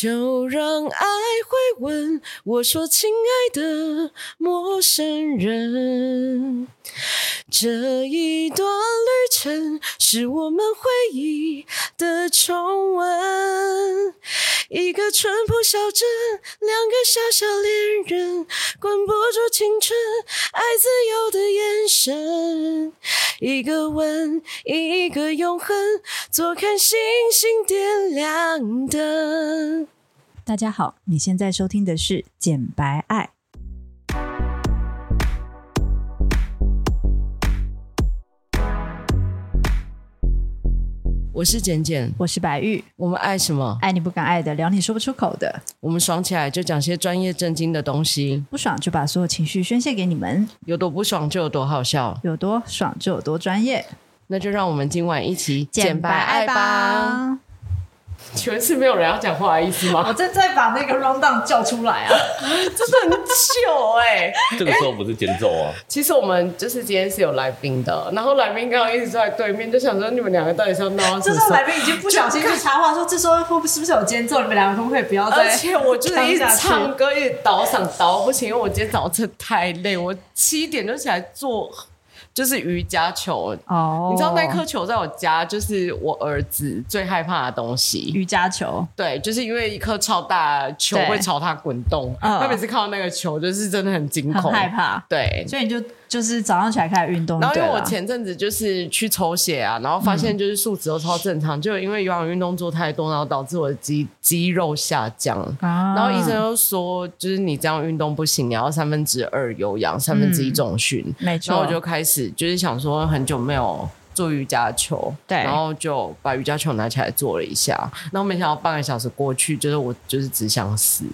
就让爱回温。我说，亲爱的陌生人，这一段旅程是我们回忆的重温。一个淳朴小镇，两个小小恋人，管不住青春爱自由的眼神。一个吻，一个永恒，坐看星星点亮灯。大家好，你现在收听的是《简白爱》。我是简简，我是白玉。我们爱什么？爱你不敢爱的，聊你说不出口的。我们爽起来就讲些专业正经的东西，不爽就把所有情绪宣泄给你们。有多不爽就有多好笑，有多爽就有多专业。那就让我们今晚一起简白爱吧。全是没有人要讲话的意思吗？我正在把那个 rundown 叫出来啊，就是很糗哎！这个时候不是间奏啊。其实我们就是今天是有来宾的，然后来宾刚刚一直坐在对面，就想说你们两个到底是要闹？这时候来宾已经不小心去插话说，这时候会不是不是有间奏？你们两个可不可以不要再？而且我就是一直唱歌，一直倒嗓倒不行，因为我今天早上真的太累，我七点就起来做。就是瑜伽球哦，oh. 你知道那颗球在我家就是我儿子最害怕的东西。瑜伽球，对，就是因为一颗超大球会朝他滚动，他每次看到那个球就是真的很惊恐，很害怕。对，所以你就。就是早上起来开始运动，然后因为我前阵子就是去抽血啊，然后发现就是数值都超正常，嗯、就因为有氧运动做太多，然后导致我的肌肌肉下降。啊、然后医生又说，就是你这样运动不行，你要三分之二有氧，三分之一重训。没错。然后我就开始就是想说，很久没有做瑜伽球，对，然后就把瑜伽球拿起来做了一下，然后没想到半个小时过去，就是我就是只想死。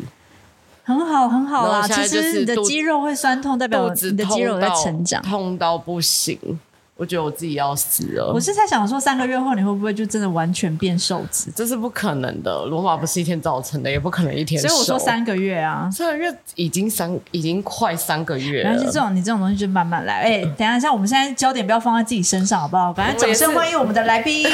很好，很好啦。其实你的肌肉会酸痛，代表你的肌肉在成长，痛到不行。我觉得我自己要死了。我是在想说，三个月后你会不会就真的完全变瘦子？这是不可能的。罗马不是一天造成的，也不可能一天。所以我说三个月啊，三个月已经三，已经快三个月了。没关系，这种你这种东西就慢慢来。哎、欸，等一下，像我们现在焦点不要放在自己身上，好不好？反正掌声欢迎我们的来宾。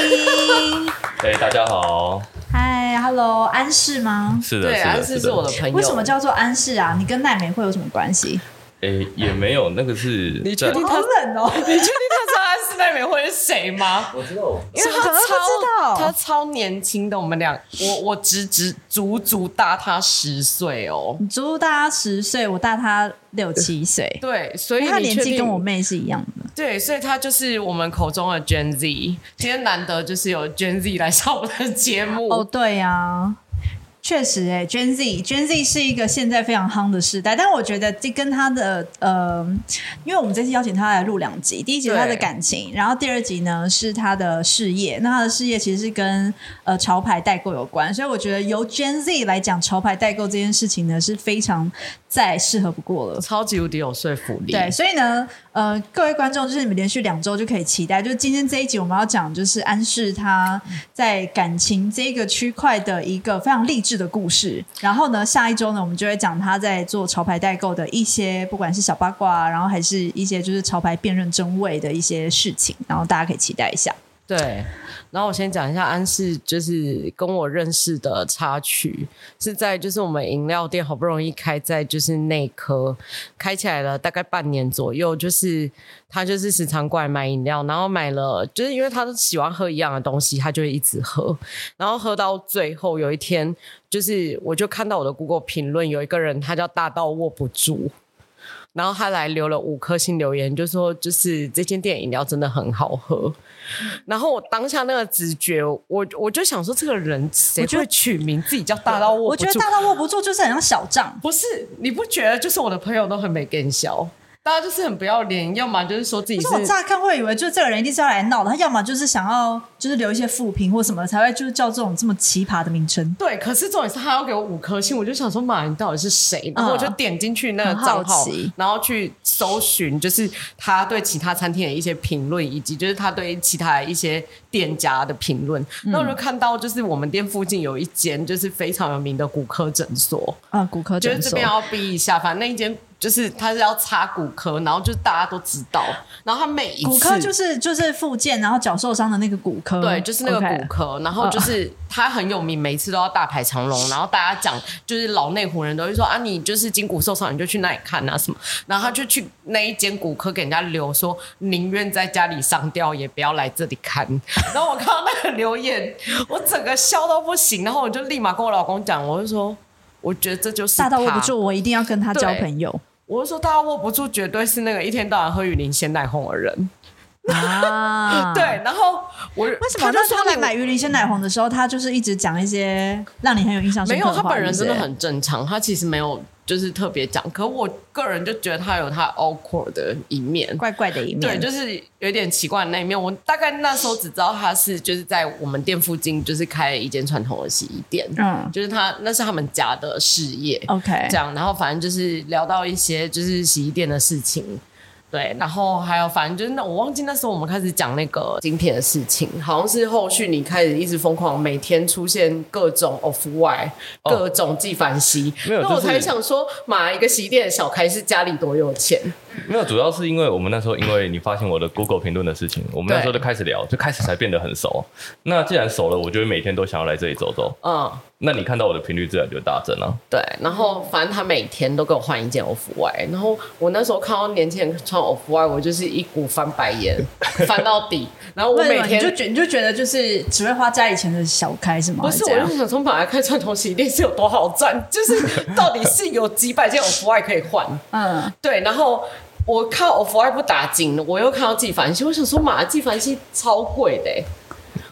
哎，大家好。嗨，Hello，安室吗？是的，对，安室是我的朋友。为什么叫做安室啊？你跟奈美会有什么关系？哎、欸，也没有，那个是你确定他冷哦？你确定他知道安室奈美惠是谁吗？我知道，因为他超他超年轻的，我们俩，我我只只足足大他十岁哦，你足足大他十岁，我大他六七岁，对，所以他年纪跟我妹是一样的，对，所以他就是我们口中的 Gen Z。今天难得就是有 Gen Z 来上我们的节目哦，对呀、啊。确实、欸，哎，Gen Z，Gen Z 是一个现在非常夯的时代，但我觉得这跟他的呃，因为我们这次邀请他来录两集，第一集是他的感情，然后第二集呢是他的事业。那他的事业其实是跟呃潮牌代购有关，所以我觉得由 Gen Z 来讲潮牌代购这件事情呢是非常再适合不过了，超级无敌有说服力。对，所以呢，呃，各位观众就是你们连续两周就可以期待，就是今天这一集我们要讲就是安室他在感情这个区块的一个非常励志的故事，然后呢，下一周呢，我们就会讲他在做潮牌代购的一些，不管是小八卦，然后还是一些就是潮牌辨认真伪的一些事情，然后大家可以期待一下。对，然后我先讲一下安室，就是跟我认识的插曲，是在就是我们饮料店好不容易开在就是内科，开起来了大概半年左右，就是他就是时常过来买饮料，然后买了，就是因为他都喜欢喝一样的东西，他就会一直喝，然后喝到最后有一天，就是我就看到我的 Google 评论有一个人，他叫大到握不住。然后他来留了五颗星留言，就说就是这间店饮料真的很好喝。然后我当下那个直觉，我我就想说，这个人谁会取名自己叫大到握不住？我觉得大到握不住就是很像小账。不是，你不觉得就是我的朋友都很没跟笑？大家就是很不要脸，要么就是说自己是。是我乍看会以为，就这个人一定是要来闹的，他要么就是想要就是留一些负评或什么，才会就是叫这种这么奇葩的名称。对，可是重点是他要给我五颗星，我就想说，妈，你到底是谁？然后我就点进去那个账号，嗯、然后去搜寻，就是他对其他餐厅的一些评论，以及就是他对其他一些店家的评论。那、嗯、我就看到，就是我们店附近有一间就是非常有名的骨科诊所。啊，骨科诊所。就是这边要逼一下，反正那一间。就是他是要插骨科，然后就大家都知道，然后他每一次骨科就是就是复健，然后脚受伤的那个骨科，对，就是那个骨科，Okay. 然后就是他很有名，每次都要大排长龙，然后大家讲就是老内湖人都会说啊，你就是筋骨受伤，你就去那里看啊什么，然后他就去那一间骨科给人家留说，宁愿在家里上吊也不要来这里看。然后我看到那个留言，我整个笑到不行，然后我就立马跟我老公讲，我就说，我觉得这就是大到握不住，我一定要跟他交朋友。我是说，大家握不住，绝对是那个一天到晚喝鱼鳞鲜奶红的人啊！对，然后我为什么？那他来买鱼鳞鲜奶红的时候，他就是一直讲一些让你很有印象深刻的。没有，他本人真的很正常，他其实没有。就是特别讲，可我个人就觉得他有他 awkward 的一面，怪怪的一面，对，就是有点奇怪的那一面。我大概那时候只知道他是就是在我们店附近，就是开了一间传统的洗衣店，嗯，就是他那是他们家的事业，OK，这样，然后反正就是聊到一些就是洗衣店的事情。对，然后还有，反正就是那我忘记那时候我们开始讲那个晶片的事情，好像是后续你开始一直疯狂每天出现各种 off white，各种纪梵希，那、哦、我才想说，买一个洗衣店的小开是家里多有钱。没有，主要是因为我们那时候，因为你发现我的 Google 评论的事情，我们那时候就开始聊，就开始才变得很熟。那既然熟了，我就会每天都想要来这里走走。嗯，那你看到我的频率自然就大增了、啊。对，然后反正他每天都给我换一件 Off White，然后我那时候看到年轻人穿 Off White，我就是一股翻白眼，翻到底。然后我每天你就觉你就觉得就是只会花家以前的小开是吗？不是，我就想从本来开传统洗衣店是有多好赚，就是到底是有几百件 Off White 可以换。嗯，对，然后。我靠 Off White 不打紧，我又看到纪梵希，我想说，妈，纪梵希超贵的、欸。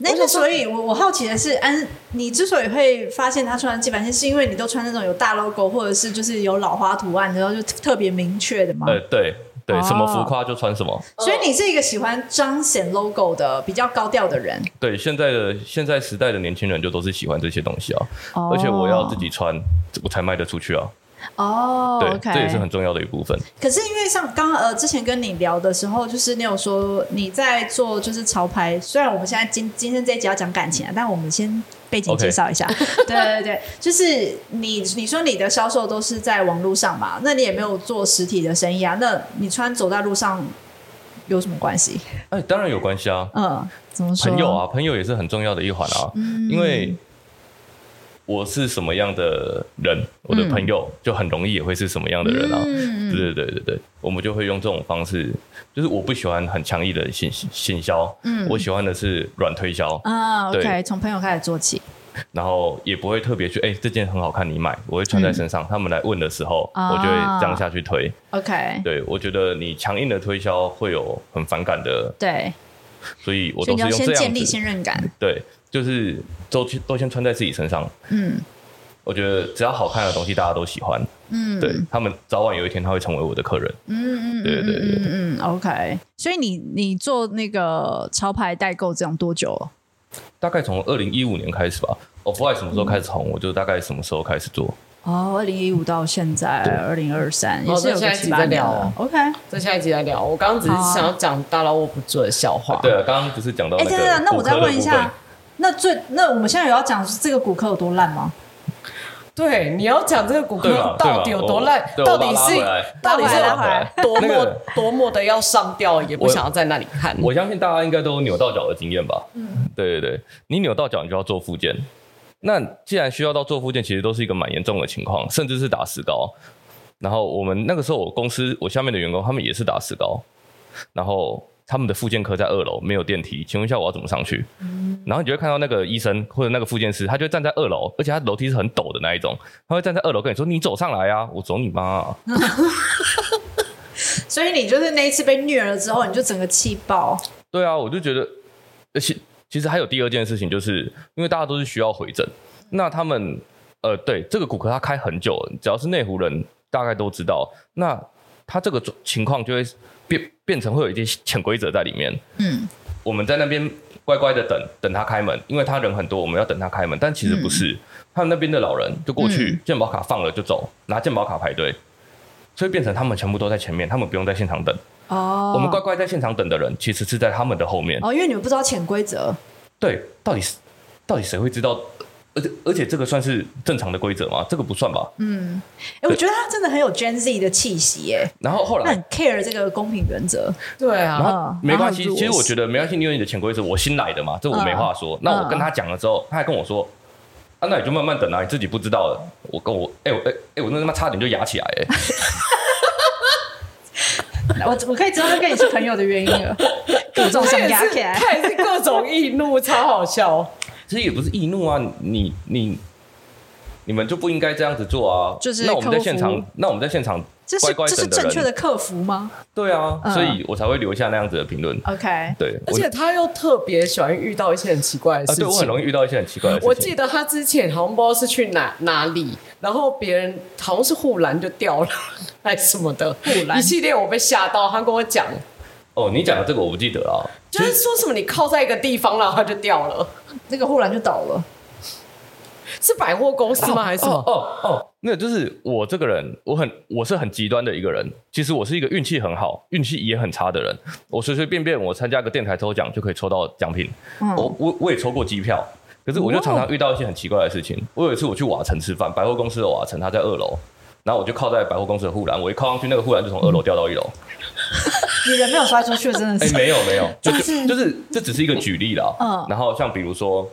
那个，所以我我好奇的是，安，你之所以会发现他穿纪梵希，是因为你都穿那种有大 logo 或者是就是有老花图案，然后就特别明确的吗？呃，对对，什么浮夸就穿什么。哦、所以你是一个喜欢彰显 logo 的比较高调的人。对，现在的现在时代的年轻人就都是喜欢这些东西啊，哦、而且我要自己穿，我才卖得出去啊。哦.这也是很重要的一部分。可是因为像刚刚呃之前跟你聊的时候，就是你有说你在做就是潮牌，虽然我们现在今今天这一集要讲感情啊，但我们先背景介绍一下。Okay. 对对对，就是你你说你的销售都是在网络上嘛，那你也没有做实体的生意啊？那你穿走在路上有什么关系？哎，当然有关系啊。嗯，怎么说？朋友啊，朋友也是很重要的一环啊。嗯，因为。我是什么样的人，我的朋友就很容易也会是什么样的人啊。嗯、对对对对对，我们就会用这种方式，就是我不喜欢很强硬的行行销，嗯，我喜欢的是软推销啊。OK，从朋友开始做起，然后也不会特别去，哎、欸，这件很好看，你买，我会穿在身上。嗯、他们来问的时候，我就会这样下去推。OK，对，我觉得你强硬的推销会有很反感的，对，所以我都是用这样子先建立信任感，对。就是都都先穿在自己身上。嗯，我觉得只要好看的东西，大家都喜欢。嗯，对他们早晚有一天他会成为我的客人。嗯嗯，对对对对，嗯嗯，OK。所以你你做那个潮牌代购这样多久了？大概从二零一五年开始吧。Off White 什么时候开始红，我就大概什么时候开始做。哦，二零一五到现在二零二三，也是有下一集在聊。OK，在下一集再聊。我刚刚只是想要讲大老我不做的笑话。对啊，刚刚不是讲到哎，对对，那我再问一下。那最那我们现在有要讲这个骨科有多烂吗？对，你要讲这个骨科到底有多烂？到底是到底是多么多么的要上吊，也不想要在那里看。我相信大家应该都有扭到脚的经验吧？嗯，对对对，你扭到脚，你就要做复健。那既然需要到做复健，其实都是一个蛮严重的情况，甚至是打石膏。然后我们那个时候，我公司我下面的员工他们也是打石膏，然后。他们的复健科在二楼，没有电梯，请问一下我要怎么上去？嗯、然后你就会看到那个医生或者那个复健师，他就站在二楼，而且他楼梯是很陡的那一种，他会站在二楼跟你说：“你走上来啊，我走你妈、啊。”所以你就是那一次被虐了之后，你就整个气爆。对啊，我就觉得，而且其实还有第二件事情，就是因为大家都是需要回诊，那他们呃，对这个骨科他开很久了，只要是内湖人大概都知道，那他这个情况就会。变变成会有一些潜规则在里面。嗯，我们在那边乖乖的等等他开门，因为他人很多，我们要等他开门。但其实不是，嗯、他们那边的老人就过去，健保卡放了就走，拿健保卡排队，所以变成他们全部都在前面，他们不用在现场等。哦，我们乖乖在现场等的人，其实是在他们的后面。哦，因为你们不知道潜规则。对，到底是到底谁会知道而且而且这个算是正常的规则吗？这个不算吧。嗯，哎，我觉得他真的很有 Gen Z 的气息，耶。然后后来很 care 这个公平原则。对啊，然后没关系。其实我觉得没关系，你有你的潜规则，我新来的嘛，这我没话说。那我跟他讲了之后，他还跟我说：“啊，那你就慢慢等啊，你自己不知道的。”我跟我哎我哎哎我那他妈差点就压起来哎。我我可以知道他跟你是朋友的原因了。各种想压起来，他也是各种易怒，超好笑。其实也不是易怒啊，你你你们就不应该这样子做啊。就是那我们在现场，那我们在现场乖乖这是正确的客服吗？对啊，所以我才会留下那样子的评论。OK，对，而且他又特别喜欢遇到一些很奇怪的事情。对，我很容易遇到一些很奇怪的事情。我记得他之前好像不知道是去哪哪里，然后别人好像是护栏就掉了，还是什么的护栏一系列，我被吓到。他跟我讲。哦，你讲的这个我不记得啊，就是说什么你靠在一个地方，然后它就掉了，那个护栏就倒了，是百货公司吗？还是什么？哦哦，那就是我这个人，我很我是很极端的一个人。其实我是一个运气很好，运气也很差的人。我随随便便我参加个电台抽奖就可以抽到奖品，我我我也抽过机票，可是我就常常遇到一些很奇怪的事情。我有一次我去瓦城吃饭，百货公司的瓦城，他在二楼，然后我就靠在百货公司的护栏，我一靠上去，那个护栏就从二楼掉到一楼。你人没有摔出去，真的是？哎，没有没有，就是就是这只是一个举例啦。嗯，然后像比如说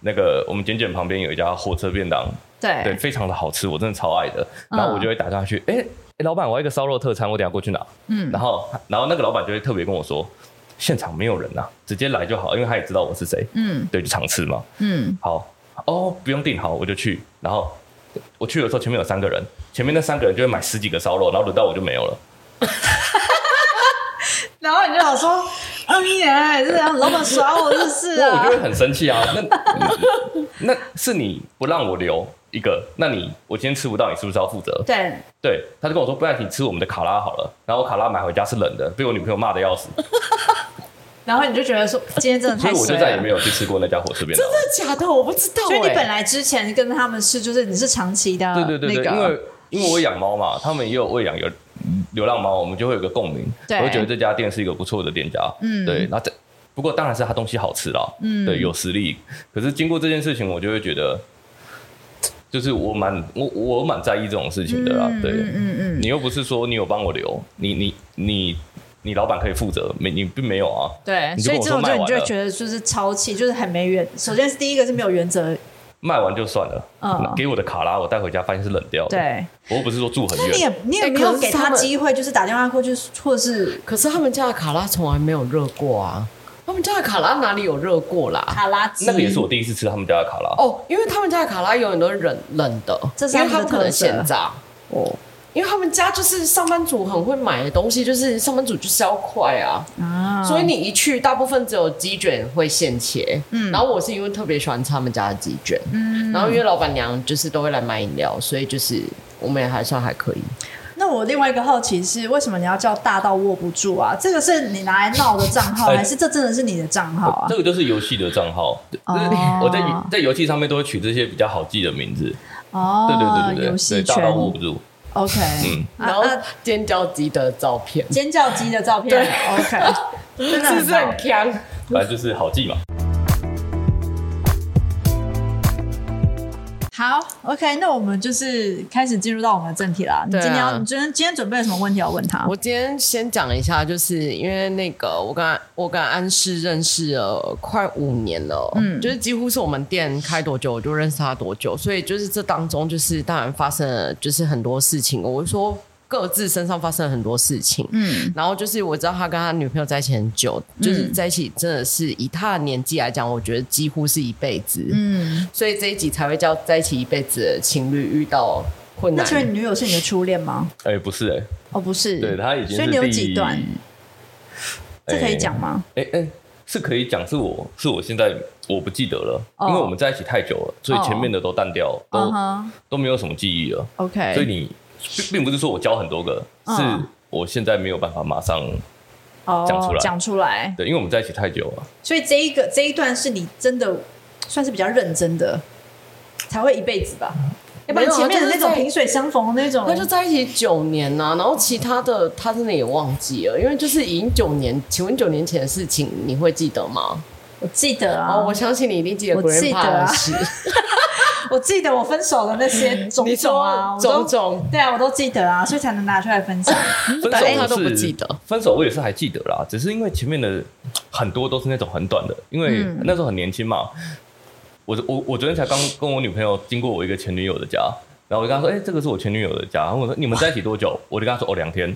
那个我们简简旁边有一家火车便当，对对，非常的好吃，我真的超爱的。然后我就会打电话去，哎哎，老板，我要一个烧肉特餐，我等下过去拿。嗯，然后然后那个老板就会特别跟我说，现场没有人呐，直接来就好，因为他也知道我是谁。嗯，对，就常吃嘛。嗯，好哦，不用订好，我就去。然后我去的时候，前面有三个人，前面那三个人就会买十几个烧肉，然后轮到我就没有了。然后你就想说，哎呀，这样老板耍我的事啊！我就会很生气啊。那 那是你不让我留一个，那你我今天吃不到，你是不是要负责？对对，他就跟我说，不然你吃我们的卡拉好了。然后我卡拉买回家是冷的，被我女朋友骂的要死。然后你就觉得说，今天真的太……所以我就再也没有去吃过那家火车便当。真的假的？我不知道。所以你本来之前跟他们吃，就是你是长期的，对对对对，因为因为我养猫嘛，他们也有喂养有。流浪猫，我们就会有个共鸣，对我会觉得这家店是一个不错的店家，嗯，对。那这不过当然是他东西好吃啦，嗯，对，有实力。可是经过这件事情，我就会觉得，就是我蛮我我蛮在意这种事情的啦，嗯、对，嗯嗯，嗯你又不是说你有帮我留，你你你你老板可以负责，没你并没有啊，对，所以这种就你就会觉得就是超气，就是很没原。首先是第一个是没有原则。卖完就算了，嗯，给我的卡拉我带回家发现是冷掉的，对，我又不是说住很远，你也你也没有给他机会，就是打电话过去，或者是，可是他们家的卡拉从来没有热过啊，他们家的卡拉哪里有热过啦？卡拉机。那个也是我第一次吃他们家的卡拉。哦，因为他们家的卡拉永远都是冷冷的，这是因为他们可能现炸。哦。因为他们家就是上班族很会买的东西，就是上班族就是要快啊，啊所以你一去，大部分只有鸡卷会现切，嗯，然后我是因为特别喜欢吃他们家的鸡卷，嗯，然后因为老板娘就是都会来买饮料，所以就是我们也还算还可以。那我另外一个好奇是，为什么你要叫大到握不住啊？这个是你拿来闹的账号，还是这真的是你的账号啊？这个就是游戏的账号，哦、我在在游戏上面都会取这些比较好记的名字。哦，对对对对对，游戏大到握不住。OK，嗯，然后尖叫鸡的照片，尖叫鸡的照片，对，OK，真的是不是很强？反正就是好记嘛。好，OK，那我们就是开始进入到我们的正题了。你今天要，你今天今天准备了什么问题要问他？我今天先讲一下，就是因为那个我跟我跟安室认识了快五年了，嗯，就是几乎是我们店开多久我就认识他多久，所以就是这当中就是当然发生了就是很多事情。我就说。各自身上发生了很多事情，嗯，然后就是我知道他跟他女朋友在一起很久，嗯、就是在一起真的是以他的年纪来讲，我觉得几乎是一辈子，嗯，所以这一集才会叫在一起一辈子的情侣遇到困难。那请问你女友是你的初恋吗？哎、欸，不是哎、欸，哦，不是，对他已经，所以你有几段？这可以讲吗？哎哎、欸欸，是可以讲，是我是我现在我不记得了，哦、因为我们在一起太久了，所以前面的都淡掉，哦、都、嗯、都没有什么记忆了。OK，所以你。并不是说我教很多个，嗯、是我现在没有办法马上讲出来。讲、哦、出来，对，因为我们在一起太久了。所以这一个这一段是你真的算是比较认真的，才会一辈子吧？要不然前面的那种萍水相逢的那种，他就在一起九年呐、啊，然后其他的他真的也忘记了，因为就是已经九年，请问九年前的事情你会记得吗？我记得啊，哦，我相信你一定记得，我记得啊。我记得我分手的那些种种啊，种种，对啊，我都记得啊，所以才能拿出来分享。分手他都不记得，分手我也是还记得啦，只是因为前面的很多都是那种很短的，因为那时候很年轻嘛。我我我昨天才刚跟我女朋友经过我一个前女友的家，然后我就跟她说，哎、欸，这个是我前女友的家。然后我说，你们在一起多久？我就跟她说，哦，两天。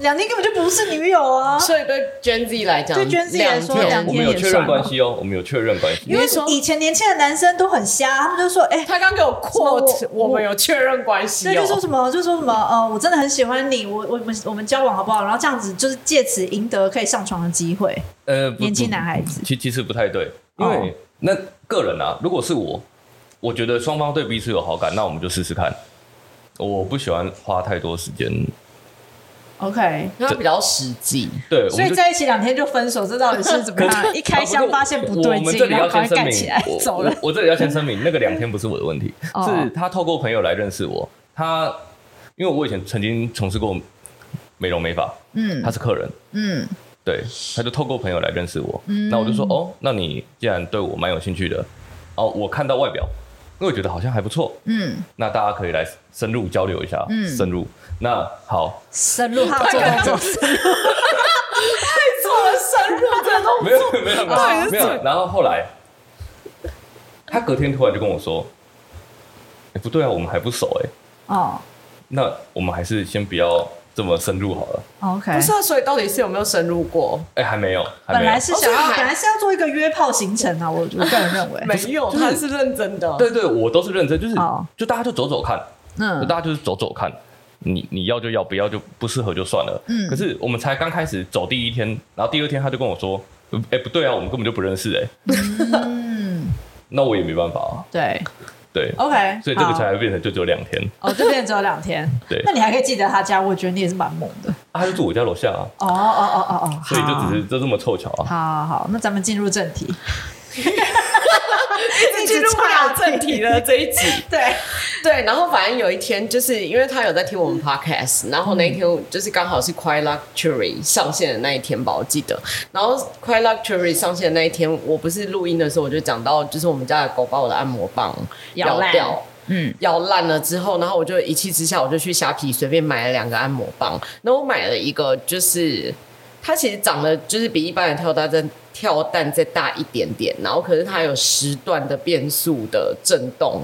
两天根本就不是女友啊！所以对 Gen Z 来讲，对 Gen Z 来说，两天。我们有确认关系哦，我们有确认关系。因为以前年轻的男生都很瞎，他们就说：“哎，他刚给我 quote，我们有确认关系。”对，就说什么，就说什么，呃，我真的很喜欢你，我我们我们交往好不好？然后这样子就是借此赢得可以上床的机会。呃，年轻男孩子，其其实不太对，因为那个人啊，如果是我，我觉得双方对彼此有好感，那我们就试试看。我不喜欢花太多时间。OK，他比较实际，对，所以在一起两天就分手，这到底是怎么样？一开箱发现不对劲，然后赶快盖起来 走了。我这里要先声明，那个两天不是我的问题，是他透过朋友来认识我。他因为我以前曾经从事过美容美发，嗯，他是客人，嗯，对，他就透过朋友来认识我。那我就说，哦，那你既然对我蛮有兴趣的，哦，我看到外表，因为我觉得好像还不错，嗯，那大家可以来深入交流一下，嗯，深入。那好，深入，他做动作，深入，太做了，深入这动作，没有没有没有。没有。然后后来，他隔天突然就跟我说：“哎，不对啊，我们还不熟哎。”哦，那我们还是先不要这么深入好了。OK，不是啊，所以到底是有没有深入过？哎，还没有。本来是想要，本来是要做一个约炮行程啊，我我个人认为没有，他是认真的。对对，我都是认真，就是就大家就走走看，嗯，大家就是走走看。你你要就要，不要就不适合就算了。嗯，可是我们才刚开始走第一天，然后第二天他就跟我说：“哎，不对啊，我们根本就不认识哎。”嗯，那我也没办法啊。对对，OK，所以这个才会变成就只有两天。哦，就变成只有两天。对，那你还可以记得他家，我觉得你也是蛮猛的。他就住我家楼下啊。哦哦哦哦哦，所以就只是就这么凑巧啊。好好好，那咱们进入正题。一直进入不了正题了这一集，对。对，然后反正有一天，就是因为他有在听我们 podcast，然后那一天就是刚好是 Quite Luxury 上线的那一天吧，我记得。然后 Quite Luxury 上线的那一天，我不是录音的时候，我就讲到，就是我们家的狗把我的按摩棒咬掉，嗯，咬烂了之后，然后我就一气之下，我就去虾皮随便买了两个按摩棒。那我买了一个，就是它其实长得就是比一般的跳大针跳蛋再大一点点，然后可是它有时段的变速的震动。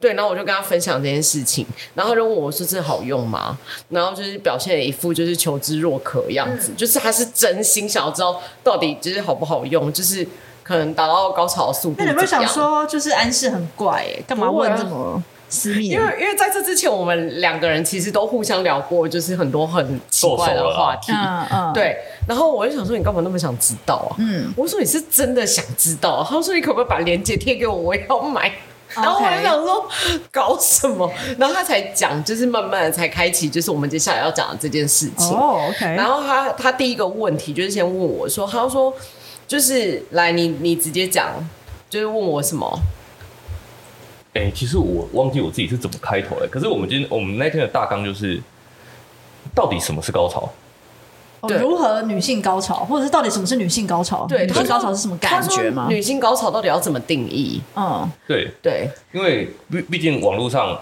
对，然后我就跟他分享这件事情，然后就问我说：“这好用吗？”然后就是表现了一副就是求知若渴的样子，嗯、就是他是真心想要知道到底就是好不好用，就是可能达到高潮的速度。那你有没有想说，就是安室很怪哎，干嘛问这么私密？因为因为在这之前，我们两个人其实都互相聊过，就是很多很奇怪的话题。嗯嗯，对。然后我就想说，你干嘛那么想知道啊？嗯，我说你是真的想知道。他说你可不可以把链接贴给我，我也要买。然后我就想说搞什么，然后他才讲，就是慢慢的才开启，就是我们接下来要讲的这件事情。哦，OK。然后他他第一个问题就是先问我说，他说就是来你你直接讲，就是问我什么？哎，其实我忘记我自己是怎么开头的，可是我们今天我们那天的大纲就是，到底什么是高潮？对如何女性高潮，或者是到底什么是女性高潮？对，女性高潮是什么感觉吗？女性高潮到底要怎么定义？嗯，对对，因为毕毕竟网络上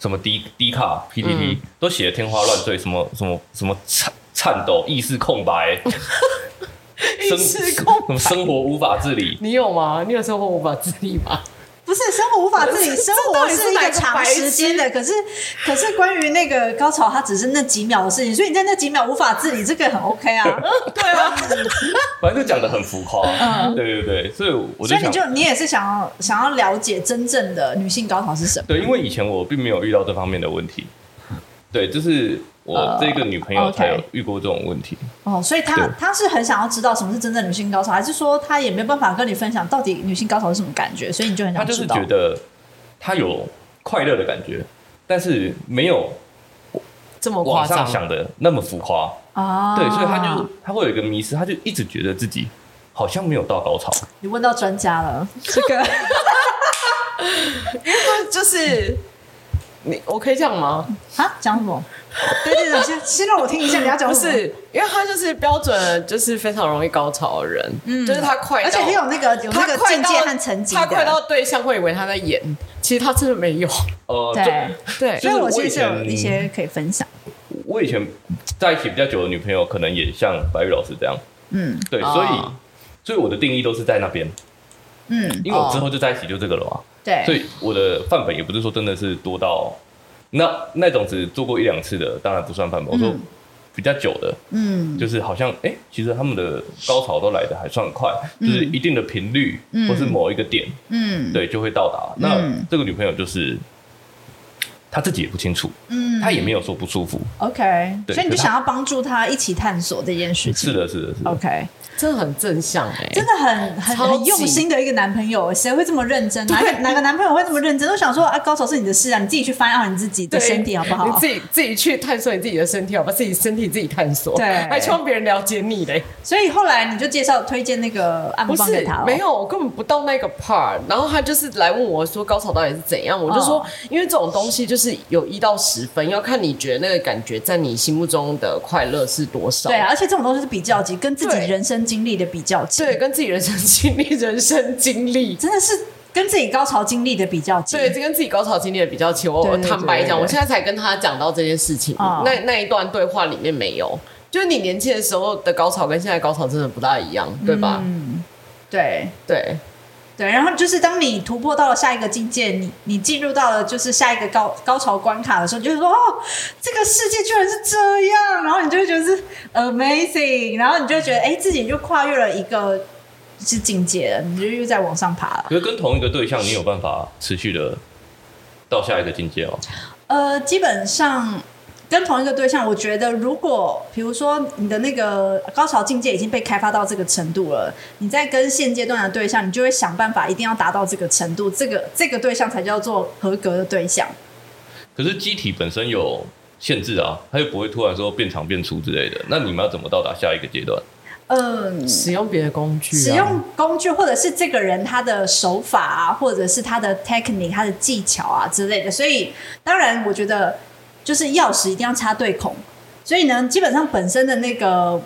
什么 D D 卡 P T T 都写的天花乱坠，什么什么什么颤颤抖、意识空白、意识空什么生活无法自理？你有吗？你有生活无法自理吗？不是生活无法自理，生活是一个长时间的。可是，可是关于那个高潮，它只是那几秒的事情，所以你在那几秒无法自理，这个很 OK 啊。对啊，反正就讲的很浮夸。嗯，对对对，所以我就所以你就你也是想要想要了解真正的女性高潮是什么？对，因为以前我并没有遇到这方面的问题。对，就是。我这个女朋友才有遇过这种问题哦，所以她她是很想要知道什么是真正女性高潮，还是说她也没有办法跟你分享到底女性高潮是什么感觉？所以你就很想知道。她就是觉得她有快乐的感觉，但是没有这么夸张想的那么浮夸啊。对，所以她就她会有一个迷失，她就一直觉得自己好像没有到高潮。你问到专家了，这个 就是。你我可以这样吗？啊，讲什么？对对对，先先让我听一下你要讲什么。不是，因为他就是标准，就是非常容易高潮的人，嗯，就是他快，而且他有那个有那个境界和层级，他快到对象会以为他在演，其实他真的没有。呃，对。对，所以我其实有一些可以分享。我以前在一起比较久的女朋友，可能也像白玉老师这样，嗯，对，所以所以我的定义都是在那边，嗯，因为我之后就在一起就这个了嘛。对，所以我的范本也不是说真的是多到那那种只做过一两次的，当然不算范本。嗯、我说比较久的，嗯，就是好像哎、欸，其实他们的高潮都来的还算快，嗯、就是一定的频率，嗯、或是某一个点，嗯，对，就会到达。那、嗯、这个女朋友就是她自己也不清楚，嗯，他也没有说不舒服。OK，对所以你就想要帮助他一起探索这件事情。是的，是的，是的。OK。真的很正向哎、欸，真的很很很用心的一个男朋友，谁会这么认真？哪个哪个男朋友会这么认真？都想说啊，高潮是你的事啊，你自己去翻好你自己的身体好不好？你自己自己去探索你自己的身体，好不好？自己身体自己探索，对，还希望别人了解你嘞。所以后来你就介绍推荐那个按摩棒给他，没有，我根本不到那个 part。然后他就是来问我说高潮到底是怎样，我就说，因为这种东西就是有一到十分，要看你觉得那个感觉在你心目中的快乐是多少。对，而且这种东西是比较级，跟自己人生经历的比较级。对，跟自己人生经历、人生经历，真的是跟自己高潮经历的比较级。对，这跟自己高潮经历的比较级。我坦白讲，我现在才跟他讲到这件事情。哦、那那一段对话里面没有，就是你年轻的时候的高潮跟现在高潮真的不大一样，对吧？嗯，对对对。然后就是当你突破到了下一个境界，你你进入到了就是下一个高高潮关卡的时候，就是说哦，这个世界居然是这样，然后你就会觉得是 amazing，然后你就会觉得哎，自己就跨越了一个。是境界了，你就又在往上爬了。可是跟同一个对象，你有办法持续的到下一个境界哦？呃，基本上跟同一个对象，我觉得如果比如说你的那个高潮境界已经被开发到这个程度了，你在跟现阶段的对象，你就会想办法一定要达到这个程度，这个这个对象才叫做合格的对象。可是机体本身有限制啊，它又不会突然说变长变粗之类的，那你们要怎么到达下一个阶段？嗯，使用别的工具，使用工具，或者是这个人他的手法啊，或者是他的 technique，他的技巧啊之类的。所以，当然，我觉得就是钥匙一定要插对孔。所以呢，基本上本身的那个，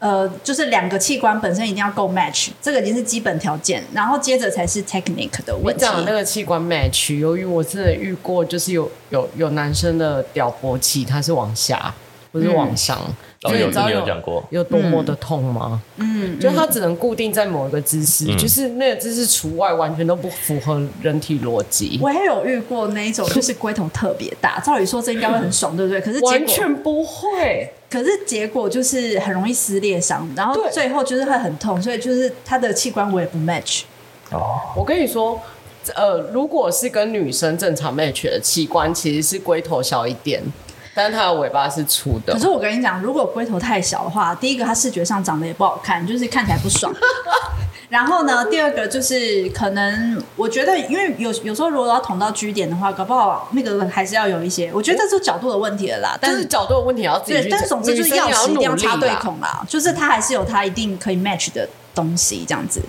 呃，就是两个器官本身一定要够 match，这个已经是基本条件。然后接着才是 technique 的问题。讲那个器官 match，由于我真的遇过，就是有有有男生的屌勃起，他是往下，不是往上。嗯所以你知道有讲过有多么的痛吗？嗯，就它只能固定在某一个姿势，就是那个姿势除外，完全都不符合人体逻辑。我也有遇过那一种，就是龟头特别大，照理说这应该会很爽，对不对？可是完全不会，可是结果就是很容易撕裂伤，然后最后就是会很痛，所以就是它的器官我也不 match。哦，我跟你说，呃，如果是跟女生正常 match 的器官，其实是龟头小一点。但是它的尾巴是粗的。可是我跟你讲，如果龟头太小的话，第一个它视觉上长得也不好看，就是看起来不爽。然后呢，第二个就是可能我觉得，因为有有时候如果要捅到居点的话，搞不好那个还是要有一些。我觉得这是角度的问题了啦。但是角度的问题要自己。对，但总之就是要匙一定要插对孔啦，就是它还是有它一定可以 match 的东西这样子。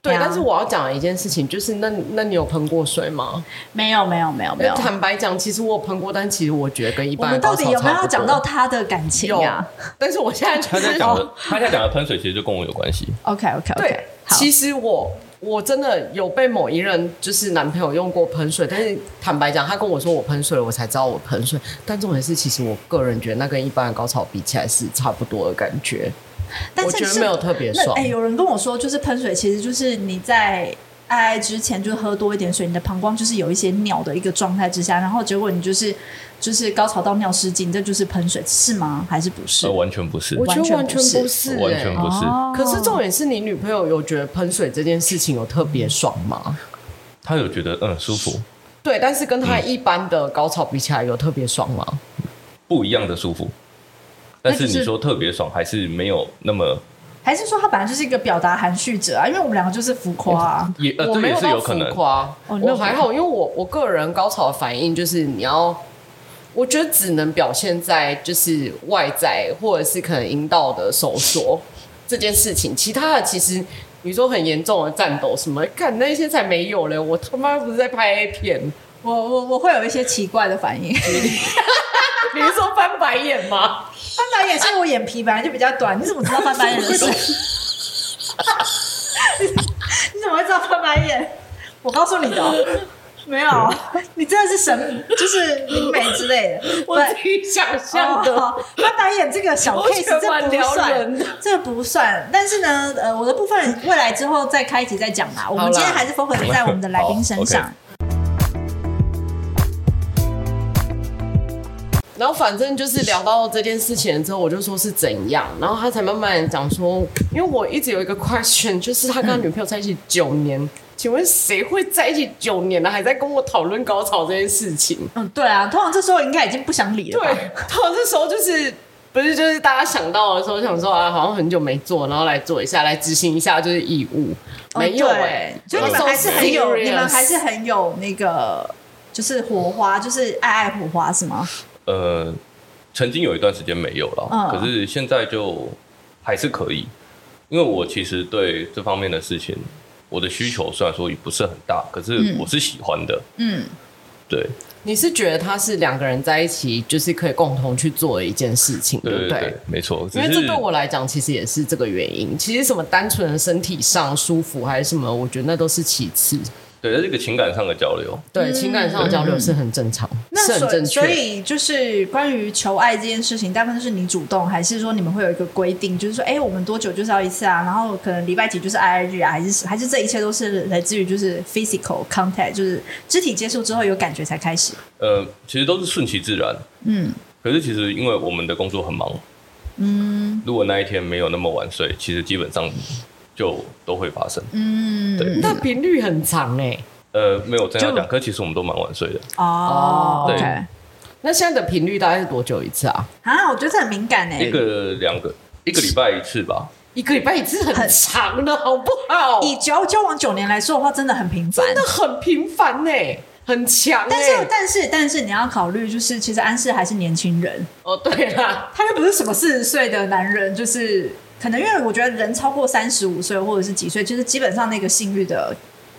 对，但是我要讲的一件事情就是，那那你有喷过水吗？没有，没有，没有，没有。坦白讲，其实我有喷过，但其实我觉得跟一般人到底有没有讲到他的感情呀？但是我现在他在讲的，他在讲的喷水其实就跟我有关系。OK OK OK。对。其实我我真的有被某一任就是男朋友用过喷水，但是坦白讲，他跟我说我喷水了，我才知道我喷水。但重点是，其实我个人觉得那跟一般的高潮比起来是差不多的感觉。但是我觉得没有特别爽。哎、欸，有人跟我说，就是喷水，其实就是你在爱爱之前就喝多一点水，你的膀胱就是有一些尿的一个状态之下，然后结果你就是就是高潮到尿失禁，这就是喷水是吗？还是不是？呃、完全不是，我觉得完全不是，完全不是。可是重点是你女朋友有觉得喷水这件事情有特别爽吗？她有觉得嗯舒服，对，但是跟她一般的高潮比起来有特别爽吗？不一样的舒服。但是你说特别爽，还是没有那么？还是说他本来就是一个表达含蓄者啊？因为我们两个就是浮夸啊，也呃，这也是有可能。浮夸，我还好，因为我我个人高潮的反应就是你要，我觉得只能表现在就是外在或者是可能阴道的收缩这件事情，其他的其实你说很严重的战斗什么，看那些才没有嘞！我他妈不是在拍 A 片。我我我会有一些奇怪的反应。你是说翻白眼吗？翻白眼是我眼皮本来就比较短，你怎么知道翻白眼的事？你怎么会知道翻白眼？我告诉你的、哦，没有，你真的是神，就是灵媒之类的。我自己想象的。哦、翻白眼这个小 case 这不算，这不算。但是呢，呃，我的部分未来之后再开一集再讲吧。我们今天还是 focus 在我们的来宾身上。然后反正就是聊到这件事情之后，我就说是怎样，然后他才慢慢讲说，因为我一直有一个 question，就是他跟他女朋友在一起九年，嗯、请问谁会在一起九年了，还在跟我讨论高潮这件事情？嗯，对啊，通常这时候应该已经不想理了。对，通常这时候就是不是就是大家想到的时候想说啊，好像很久没做，然后来做一下，来执行一下就是义务，没有哎、欸，就你们还是很有，你们还是很有那个就是火花，就是爱爱火花是吗？呃，曾经有一段时间没有了，嗯、可是现在就还是可以，因为我其实对这方面的事情，我的需求虽然说也不是很大，可是我是喜欢的。嗯，对。你是觉得他是两个人在一起，就是可以共同去做的一件事情，对不对？没错。因为这对我来讲，其实也是这个原因。其实什么单纯的身体上舒服还是什么，我觉得那都是其次。对，这是一个情感上的交流。对，情感上的交流是很正常，那是很正确。所以就是关于求爱这件事情，大部分是你主动，还是说你们会有一个规定，就是说，哎，我们多久就是要一次啊？然后可能礼拜几就是 I I 日啊？还是还是这一切都是来自于就是 physical contact，就是肢体接触之后有感觉才开始？呃，其实都是顺其自然。嗯。可是其实因为我们的工作很忙，嗯，如果那一天没有那么晚睡，其实基本上。就都会发生，嗯，对，那频率很长哎，呃，没有这样讲，可其实我们都蛮晚睡的哦。对，那现在的频率大概是多久一次啊？啊，我觉得这很敏感哎，一个两个，一个礼拜一次吧，一个礼拜一次很长的好不好？以交交往九年来说的话，真的很频繁，真的很频繁呢，很强。但是但是但是你要考虑，就是其实安室还是年轻人哦，对啦，他又不是什么四十岁的男人，就是。可能因为我觉得人超过三十五岁或者是几岁，就是基本上那个性欲的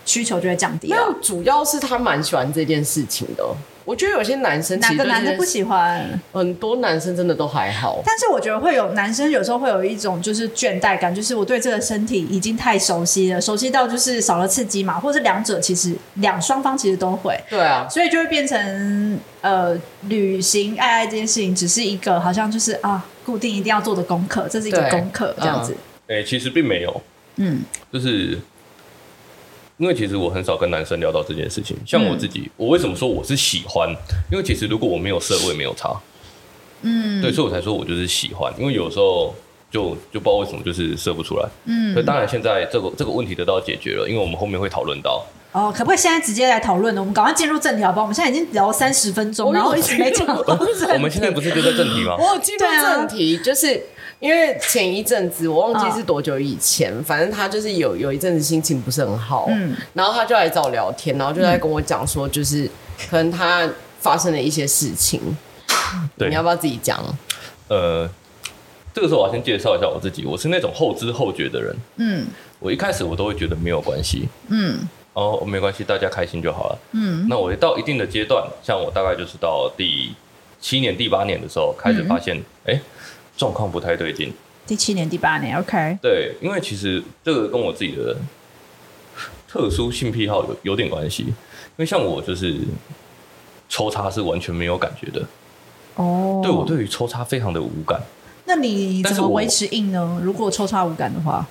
需求就会降低了。那主要是他蛮喜欢这件事情的。我觉得有些男生其实哪个男的不喜欢？很多男生真的都还好。但是我觉得会有男生有时候会有一种就是倦怠感，就是我对这个身体已经太熟悉了，熟悉到就是少了刺激嘛，或者是两者其实两双方其实都会。对啊，所以就会变成呃，旅行爱爱这件事情只是一个好像就是啊。固定一定要做的功课，这是一个功课，这样子。哎、嗯欸，其实并没有，嗯，就是因为其实我很少跟男生聊到这件事情。像我自己，嗯、我为什么说我是喜欢？因为其实如果我没有射，我也没有差，嗯，对，所以我才说我就是喜欢。因为有时候就就不知道为什么就是射不出来，嗯。可当然现在这个这个问题得到解决了，因为我们后面会讨论到。哦，可不可以现在直接来讨论呢？我们赶快进入正题好不好？我们现在已经聊了三十分钟，然后一直没讲。我们现在不是就在正题吗？我进入正题，就是因为前一阵子我忘记是多久以前，反正他就是有有一阵子心情不是很好，嗯，然后他就来找我聊天，然后就在跟我讲说，就是可能他发生了一些事情。对，你要不要自己讲？呃，这个时候我要先介绍一下我自己，我是那种后知后觉的人，嗯，我一开始我都会觉得没有关系，嗯。哦，没关系，大家开心就好了。嗯，那我到一定的阶段，像我大概就是到第七年、第八年的时候，开始发现，哎、嗯，状况不太对劲。第七年、第八年，OK。对，因为其实这个跟我自己的特殊性癖好有有点关系。因为像我就是抽插是完全没有感觉的。哦。对，我对于抽插非常的无感。那你怎么维持硬呢？如果抽插无感的话？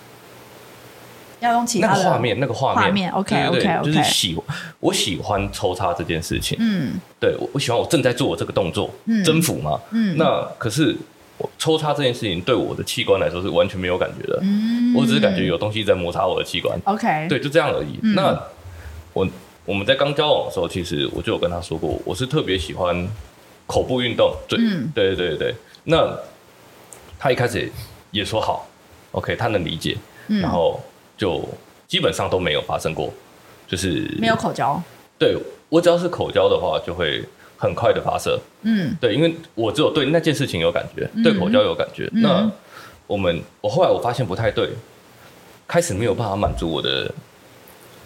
要用其他的画面，那个画面，画面，OK OK OK，就是喜，我喜欢抽插这件事情，嗯，对我，我喜欢我正在做这个动作，嗯，征服嘛，嗯，那可是我抽插这件事情对我的器官来说是完全没有感觉的，嗯，我只是感觉有东西在摩擦我的器官，OK，对，就这样而已。那我我们在刚交往的时候，其实我就有跟他说过，我是特别喜欢口部运动，对，对对对对。那他一开始也说好，OK，他能理解，然后。就基本上都没有发生过，就是没有口交。对，我只要是口交的话，就会很快的发射。嗯，对，因为我只有对那件事情有感觉，嗯、对口交有感觉。嗯、那我们，我后来我发现不太对，开始没有办法满足我的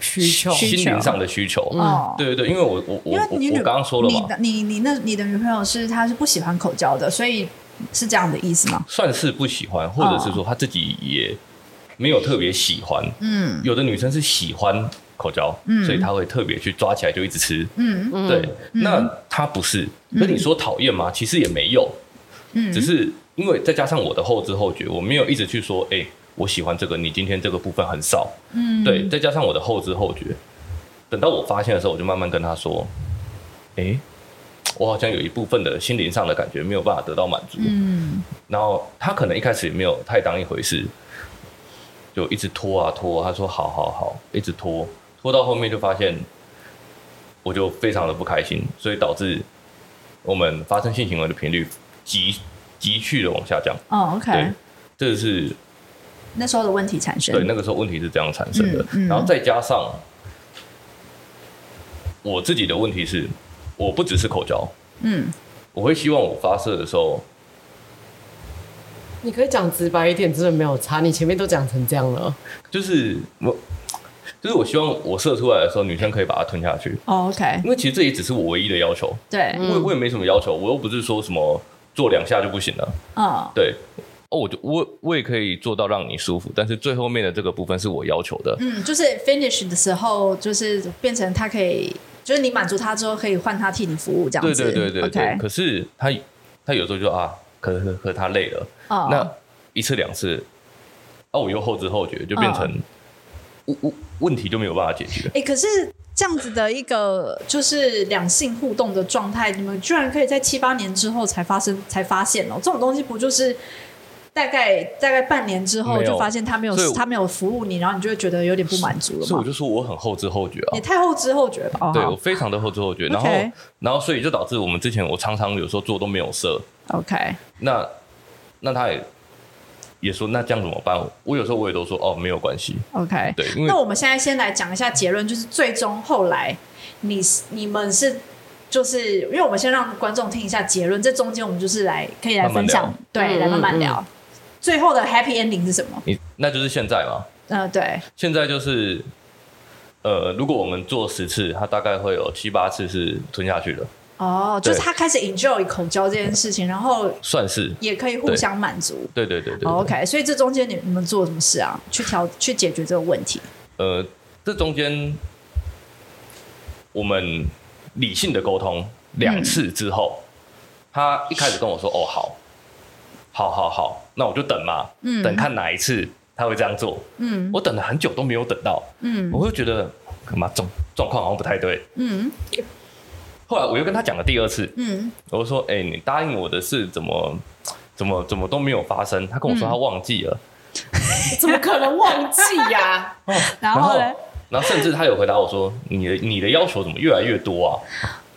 需求心灵上的需求。哦，对对对，因为我我我因为你女我刚刚说了嘛，你你你那你的女朋友是她是不喜欢口交的，所以是这样的意思吗？算是不喜欢，或者是说她自己也没有特别喜欢。嗯，有的女生是喜欢口交，所以他会特别去抓起来就一直吃。嗯对，那他不是。那你说讨厌吗？其实也没有，嗯，只是因为再加上我的后知后觉，我没有一直去说，哎，我喜欢这个，你今天这个部分很少。嗯，对，再加上我的后知后觉，等到我发现的时候，我就慢慢跟他说，哎，我好像有一部分的心灵上的感觉没有办法得到满足。嗯，然后他可能一开始也没有太当一回事，就一直拖啊拖，他说好好好，一直拖，拖到后面就发现，我就非常的不开心，所以导致我们发生性行为的频率急急剧的往下降。哦，OK，对，这是那时候的问题产生。对那个时候问题是这样产生的，嗯嗯然后再加上我自己的问题是，我不只是口交，嗯，我会希望我发射的时候，你可以讲直白一点，真的没有差。你前面都讲成这样了，就是我。就是我希望我射出来的时候，女生可以把它吞下去。哦，OK，因为其实这也只是我唯一的要求，对，我我也没什么要求，我又不是说什么做两下就不行了。嗯，对，哦，我就我我也可以做到让你舒服，但是最后面的这个部分是我要求的。嗯，就是 finish 的时候，就是变成他可以，就是你满足他之后，可以换他替你服务这样对子。对对对对。OK 可是他他有时候就啊，可可可他累了，哦那一次两次，啊，我又后知后觉，就变成问问问题就没有办法解决。哎、可是这样子的一个就是两性互动的状态，你们居然可以在七八年之后才发生才发现哦，这种东西不就是大概大概半年之后就发现他没有他没有服务你，然后你就会觉得有点不满足了吗？所以我就说我很后知后觉啊也。太后知后觉了吧？对，哦我非常的后知后觉，然后然后所以就导致我们之前我常常有时候做都没有设，OK，那那他也也说那这样怎么办？我有时候我也都说哦没有关系，OK，对，那我们现在先来讲一下结论，就是最终后来你你们是就是，因为我们先让观众听一下结论，这中间我们就是来可以来分享，慢慢对，嗯来慢慢嗯聊。最后的 happy ending 是什么？你那就是现在嘛，嗯、对，现在就是呃，如果我们做十次，它大概会有七八次是吞下去的，哦，就是他开始 enjoy 口交这件事情，然后算是也可以互相满足。对对对对 OK，所以这中间你你们做了什么事啊？去调去解决这个问题？呃，这中间我们理性的沟通两次之后，他一开始跟我说：“哦，好，好，好，好，那我就等嘛，嗯等看哪一次他会这样做。”嗯我等了很久都没有等到，嗯我会觉得干嘛状状况好像不太对。嗯后来我又跟他讲了第二次，嗯我就说：“哎、你答应我的事怎么怎么怎么都没有发生？”他跟我说他忘记了，怎么可能忘记呀、然后呢？然后甚至他有回答我说：“你的你的要求怎么越来越多啊？”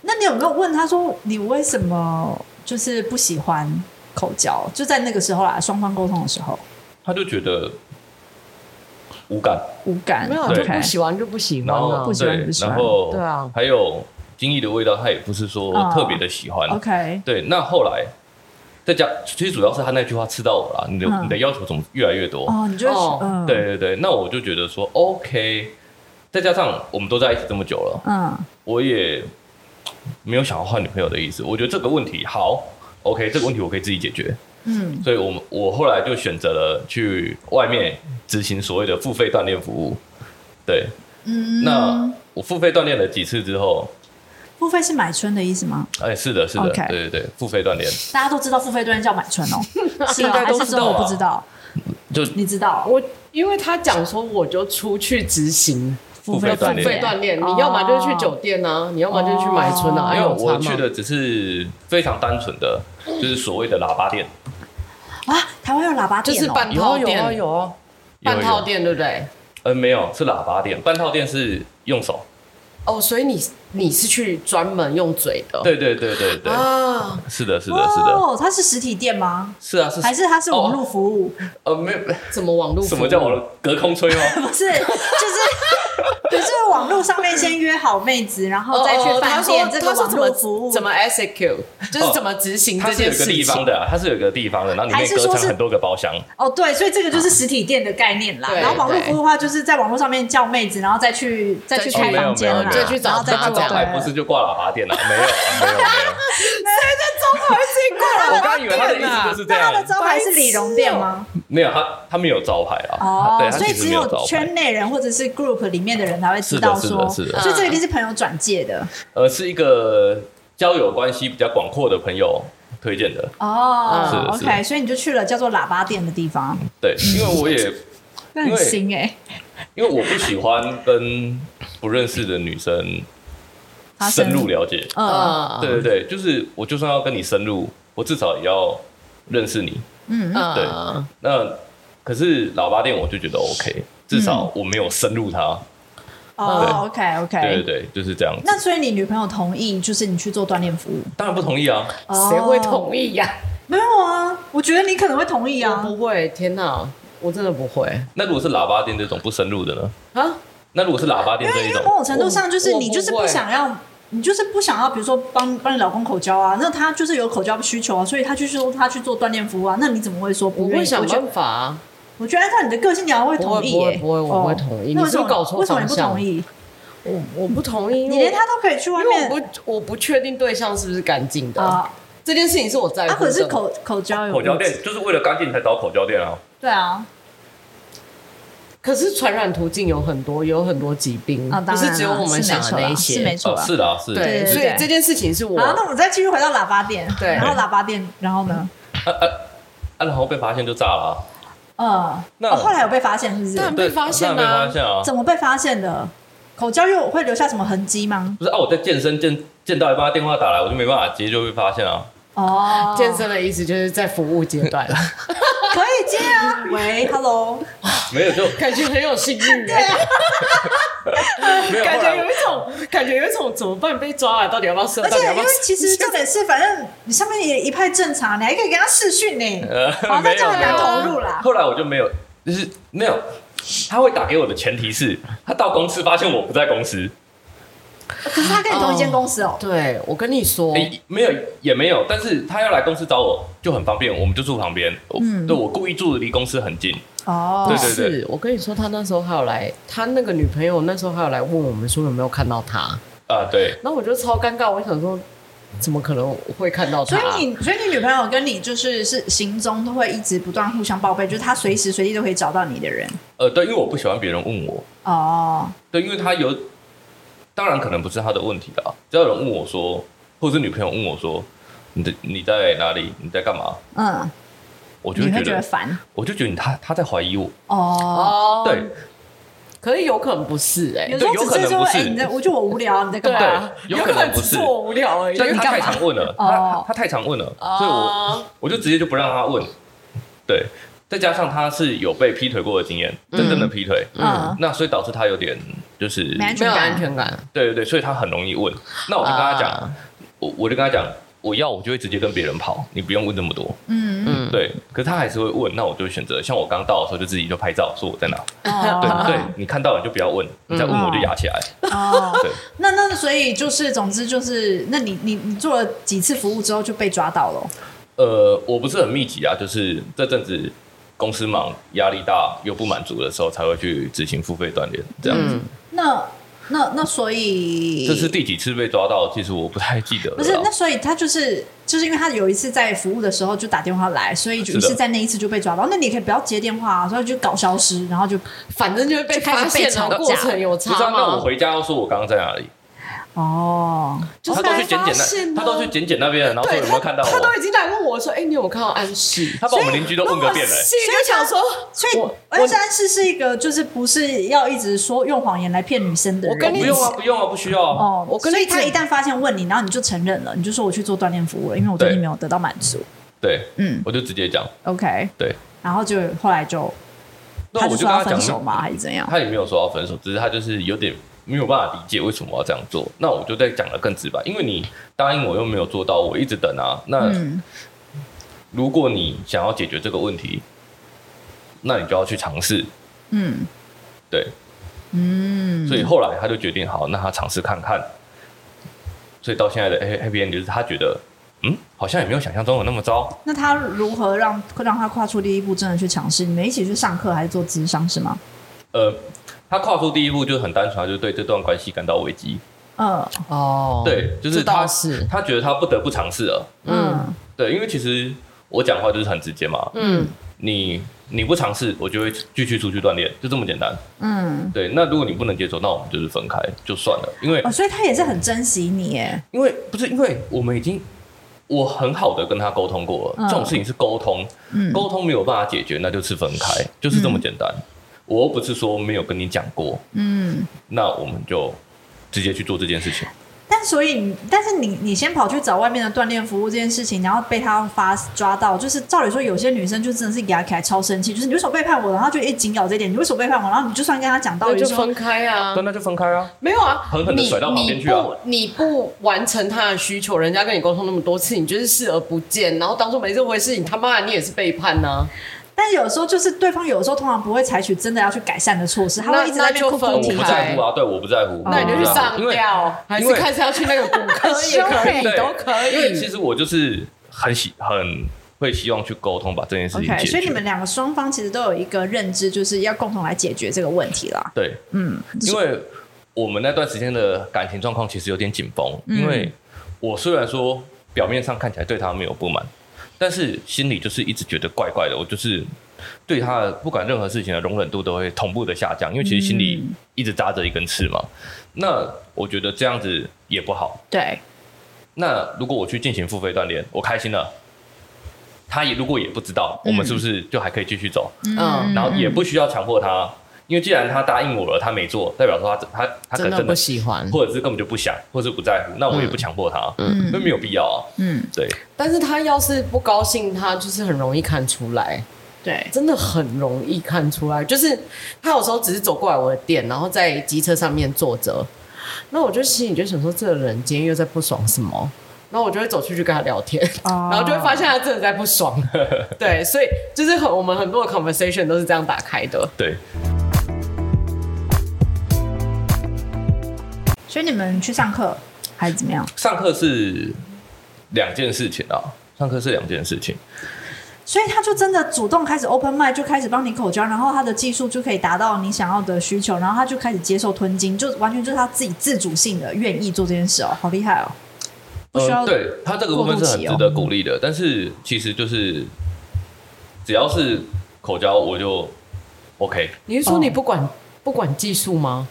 那你有没有问他说你为什么就是不喜欢口交？就在那个时候啦，双方沟通的时候他就觉得无感，无感，没有，就不喜欢就不喜欢然后啊不。喜欢对不喜欢然后对啊还有精益的味道，他也不是说特别的喜欢。OK，对，那后来再加，其实主要是他那句话刺到我了，你的、嗯你的要求怎么越来越多？哦，你就会哦嗯，对，对对，那我就觉得说 OK，再加上我们都在一起这么久了，嗯我也没有想要换女朋友的意思。我觉得这个问题好 OK，这个问题我可以自己解决。嗯所以我们我后来就选择了去外面执行所谓的付费锻炼服务。对，嗯，那我付费锻炼了几次之后，付费是买春的意思吗？哎，是的，是的对对对，付费锻炼大家都知道付费锻炼叫买春哦，是应啊，该都知道还是说我啊不知道？就你知道？我因为他讲说，我就出去执行。付付费锻炼费锻炼，你要么就是去酒店啊，你要么就是去买春啊，因为我去的只是非常单纯的，就是所谓的喇叭店，啊，台湾有喇叭店哦，就是半套店，啊，有。半套店对不对？呃，没有，是喇叭店，半套店是用手，哦，所以你你是去专门用嘴的，对对对对对，啊，是的，是的，是的，哦，它是实体店吗？是啊，是还是它是网络服务？呃，没有，怎么网络？什么叫网络隔空吹吗？不是，就是 可是网络上面先约好妹子，然后再去饭店，这个网络服务怎么 execute，就是怎么执行这件事情。它是有个地方的，它是有个地方的，然后里面隔成很多个包厢。哦，对，所以这个就是实体店的概念啦。然后网络服务的话，就是在网络上面叫妹子，然后再去再去开房间啦，再去找再去找。不是就挂喇叭店了？没有，没有，没有。谁在招牌自己挂喇叭？我刚以为他的意思就是这样。他的招牌是理容店吗？没有，他他们有招牌啊。哦，所以只有圈内人或者是 group 里面的人才会知道说，所以这一定是朋友转介的。呃，是一个交友关系比较广阔的朋友推荐的。哦，OK，所以你就去了叫做喇叭店的地方。对，因为我也 那很新哎，因为我不喜欢跟不认识的女生深入了解。嗯，对对对，就是我就算要跟你深入，我至少也要认识你。嗯，对。那可是喇叭店我就觉得 OK，至少我没有深入他。哦，OK OK，对对对，就是这样。那所以你女朋友同意，就是你去做锻炼服务？当然不同意啊，谁会同意呀？没有啊，我觉得你可能会同意啊。不会，天哪，我真的不会。那如果是喇叭店这种不深入的呢？啊？那如果是喇叭店这种，因为某种程度上就是你就是不想要。你就是不想要，比如说帮帮你老公口交啊，那他就是有口交的需求啊，所以他去说他去做锻炼服务啊，那你怎么会说不会想办法啊。我觉得按照你的个性，你要会同意耶。不会，我不会同意。你是不是搞错方向？为什么你不同意？我我不同意。你连他都可以去外面。我不我不确定对象是不是干净的啊。这件事情是我在乎的。他可是口口交有口交店，就是为了干净才找口交店啊。对啊。可是传染途径有很多，有很多疾病，不是只有我们想的那些，是没错，是的，是的。对，所以这件事情是我。好，那我们再继续回到喇叭店，对，然后喇叭店，然后呢？啊啊啊！然后被发现就炸了。嗯，那后来有被发现是不是？被发现啊？怎么被发现的？口交又会留下什么痕迹吗？不是啊，我在健身健健到一半，电话打来，我就没办法接，就被发现啊。哦，健身的意思就是在服务阶段了。可以接啊，喂，Hello，没有就感觉很有幸运，对啊，感觉有一种感觉有一种怎么办被抓了，到底要不要射？而且因为其实 重点是，反正你上面也一派正常，你还可以跟他视讯呢，好，那这样很投入啦。后来我就没有，就是没有，他会打给我的前提是他到公司发现我不在公司。可是他跟你同一间公司哦。对，我跟你说，没有也没有，但是他要来公司找我就很方便，我们就住旁边。嗯，对，我故意住的离公司很近。哦，对对对，我跟你说，他那时候还有来，他那个女朋友那时候还有来问我们说有没有看到他。啊，对。然后我就超尴尬，我想说，怎么可能会看到他？所以你，所以你女朋友跟你就是是行踪都会一直不断互相报备，就是他随时随地都可以找到你的人。呃，对，因为我不喜欢别人问我。哦，对，因为他有。当然可能不是他的问题啊！只要有人问我说，或者是女朋友问我说，你的你在哪里？你在干嘛？嗯，我就会觉得烦。我就觉得他他在怀疑我。哦，对，可是有可能不是哎，有可能不是。你在，我就我无聊，你在干嘛？有可能不是我无聊而已。但他太常问了，他他太常问了，所以我我就直接就不让他问。对。再加上他是有被劈腿过的经验，真正的劈腿，嗯，那所以导致他有点就是没有安全感，对对对，所以他很容易问。那我就跟他讲，我我就跟他讲，我要我就会直接跟别人跑，你不用问那么多，嗯嗯，对。可是他还是会问，那我就选择像我刚到的时候就自己就拍照说我在哪，对对，你看到了就不要问，你再问我就压起来。哦，对，那那所以就是总之就是，那你你你做了几次服务之后就被抓到了？呃，我不是很密集啊，就是这阵子。公司忙、压力大又不满足的时候，才会去执行付费锻炼这样子。那那那所以这是第几次被抓到？其实我不太记得了。不是，那所以他就是就是因为他有一次在服务的时候就打电话来，所以就是在那一次就被抓到。那你可以不要接电话啊，所以就搞消失，然后就反正就会被发现的过程有差吗？不知道，那我回家要说我刚刚在哪里。哦，他都去检检那，他都去检检那边，然后说有没有看到我？他都已经来问我说：“哎，你有没有看到安室？”他把我们邻居都问个遍了。所以就想说，所以而且安室是一个就是不是要一直说用谎言来骗女生的人。我跟你不用啊，不用啊，不需要啊。哦，我跟所以他一旦发现问你，然后你就承认了，你就说我去做锻炼服务了，因为我最近没有得到满足。对，嗯，我就直接讲。OK，对，然后就后来就，那我就说要分手吗？还是怎样？他也没有说要分手，只是他就是有点。没有办法理解为什么要这样做，那我就再讲得更直白，因为你答应我又没有做到，我一直等啊。那如果你想要解决这个问题，那你就要去尝试。嗯，对。嗯，所以后来他就决定好，那他尝试看看。所以到现在的 Happy End 就是他觉得，嗯，好像也没有想象中的那么糟。那他如何让让他跨出第一步，真的去尝试？你们一起去上课还是做咨商是吗？呃，他跨出第一步就很单纯，就是对这段关系感到危机。嗯，哦，对，就是他是他觉得他不得不尝试了。嗯，对，因为其实我讲话就是很直接嘛。嗯，你你不尝试，我就会继续出去锻炼，就这么简单。嗯，对。那如果你不能接受，那我们就是分开就算了。因为哦，所以他也是很珍惜你耶。因为不是因为我们已经我很好的跟他沟通过了，嗯、这种事情是沟通，嗯、沟通没有办法解决，那就是分开，就是这么简单。嗯、我又不是说没有跟你讲过，嗯，那我们就。直接去做这件事情，但所以，但是你你先跑去找外面的锻炼服务这件事情，然后被他发抓到，就是照理说，有些女生就真的是压起来超生气，就是你为什么背叛我，然后就一紧咬这一点，你为什么背叛我，然后你就算跟他讲道理，就分开啊，对，那就分开啊，没有啊，狠狠的甩到旁边去啊，你，你不，你不完成他的需求，人家跟你沟通那么多次，你就是视而不见，然后当做没这回事，你他妈的你也是背叛呢、啊。但是有时候就是对方有时候通常不会采取真的要去改善的措施，他会一直在那边哭哭啼啼。我不在乎啊，对，我不在乎。那你就去上吊，还是开始要去那个骨科也可以，都可以。因为其实我就是很喜很会希望去沟通，把这件事情解决。所以你们两个双方其实都有一个认知，就是要共同来解决这个问题啦。对，嗯，因为我们那段时间的感情状况其实有点紧绷，因为我虽然说表面上看起来对他没有不满。但是心里就是一直觉得怪怪的，我就是对他的不管任何事情的容忍度都会同步的下降，因为其实心里一直扎着一根刺嘛。那我觉得这样子也不好。对。那如果我去进行付费锻炼，我开心了，他也如果也不知道，我们是不是就还可以继续走？嗯。然后也不需要强迫他。因为既然他答应我了，他没做，代表说他他他可能真的不喜欢，或者是根本就不想，或者是不在乎，那我也不强迫他，嗯，因为没有必要啊，嗯，对。但是他要是不高兴，他就是很容易看出来，对，真的很容易看出来。就是他有时候只是走过来我的店，然后在机车上面坐着，那我就心里就想说，这个人今天又在不爽什么？然后我就会走出去跟他聊天，然后就会发现他真的在不爽。对，所以就是很我们很多的 conversation 都是这样打开的，对。所以你们去上课还是怎么样？上课是两件事情啊，上课是两件事情。所以他就真的主动开始 open mind，就开始帮你口交，然后他的技术就可以达到你想要的需求，然后他就开始接受吞金，就完全就是他自己自主性的愿意做这件事哦，好厉害哦！不需要、呃、对他这个部分是很值得鼓励的，但是其实就是只要是口交我就 OK。你是说你不管、哦、不管技术吗？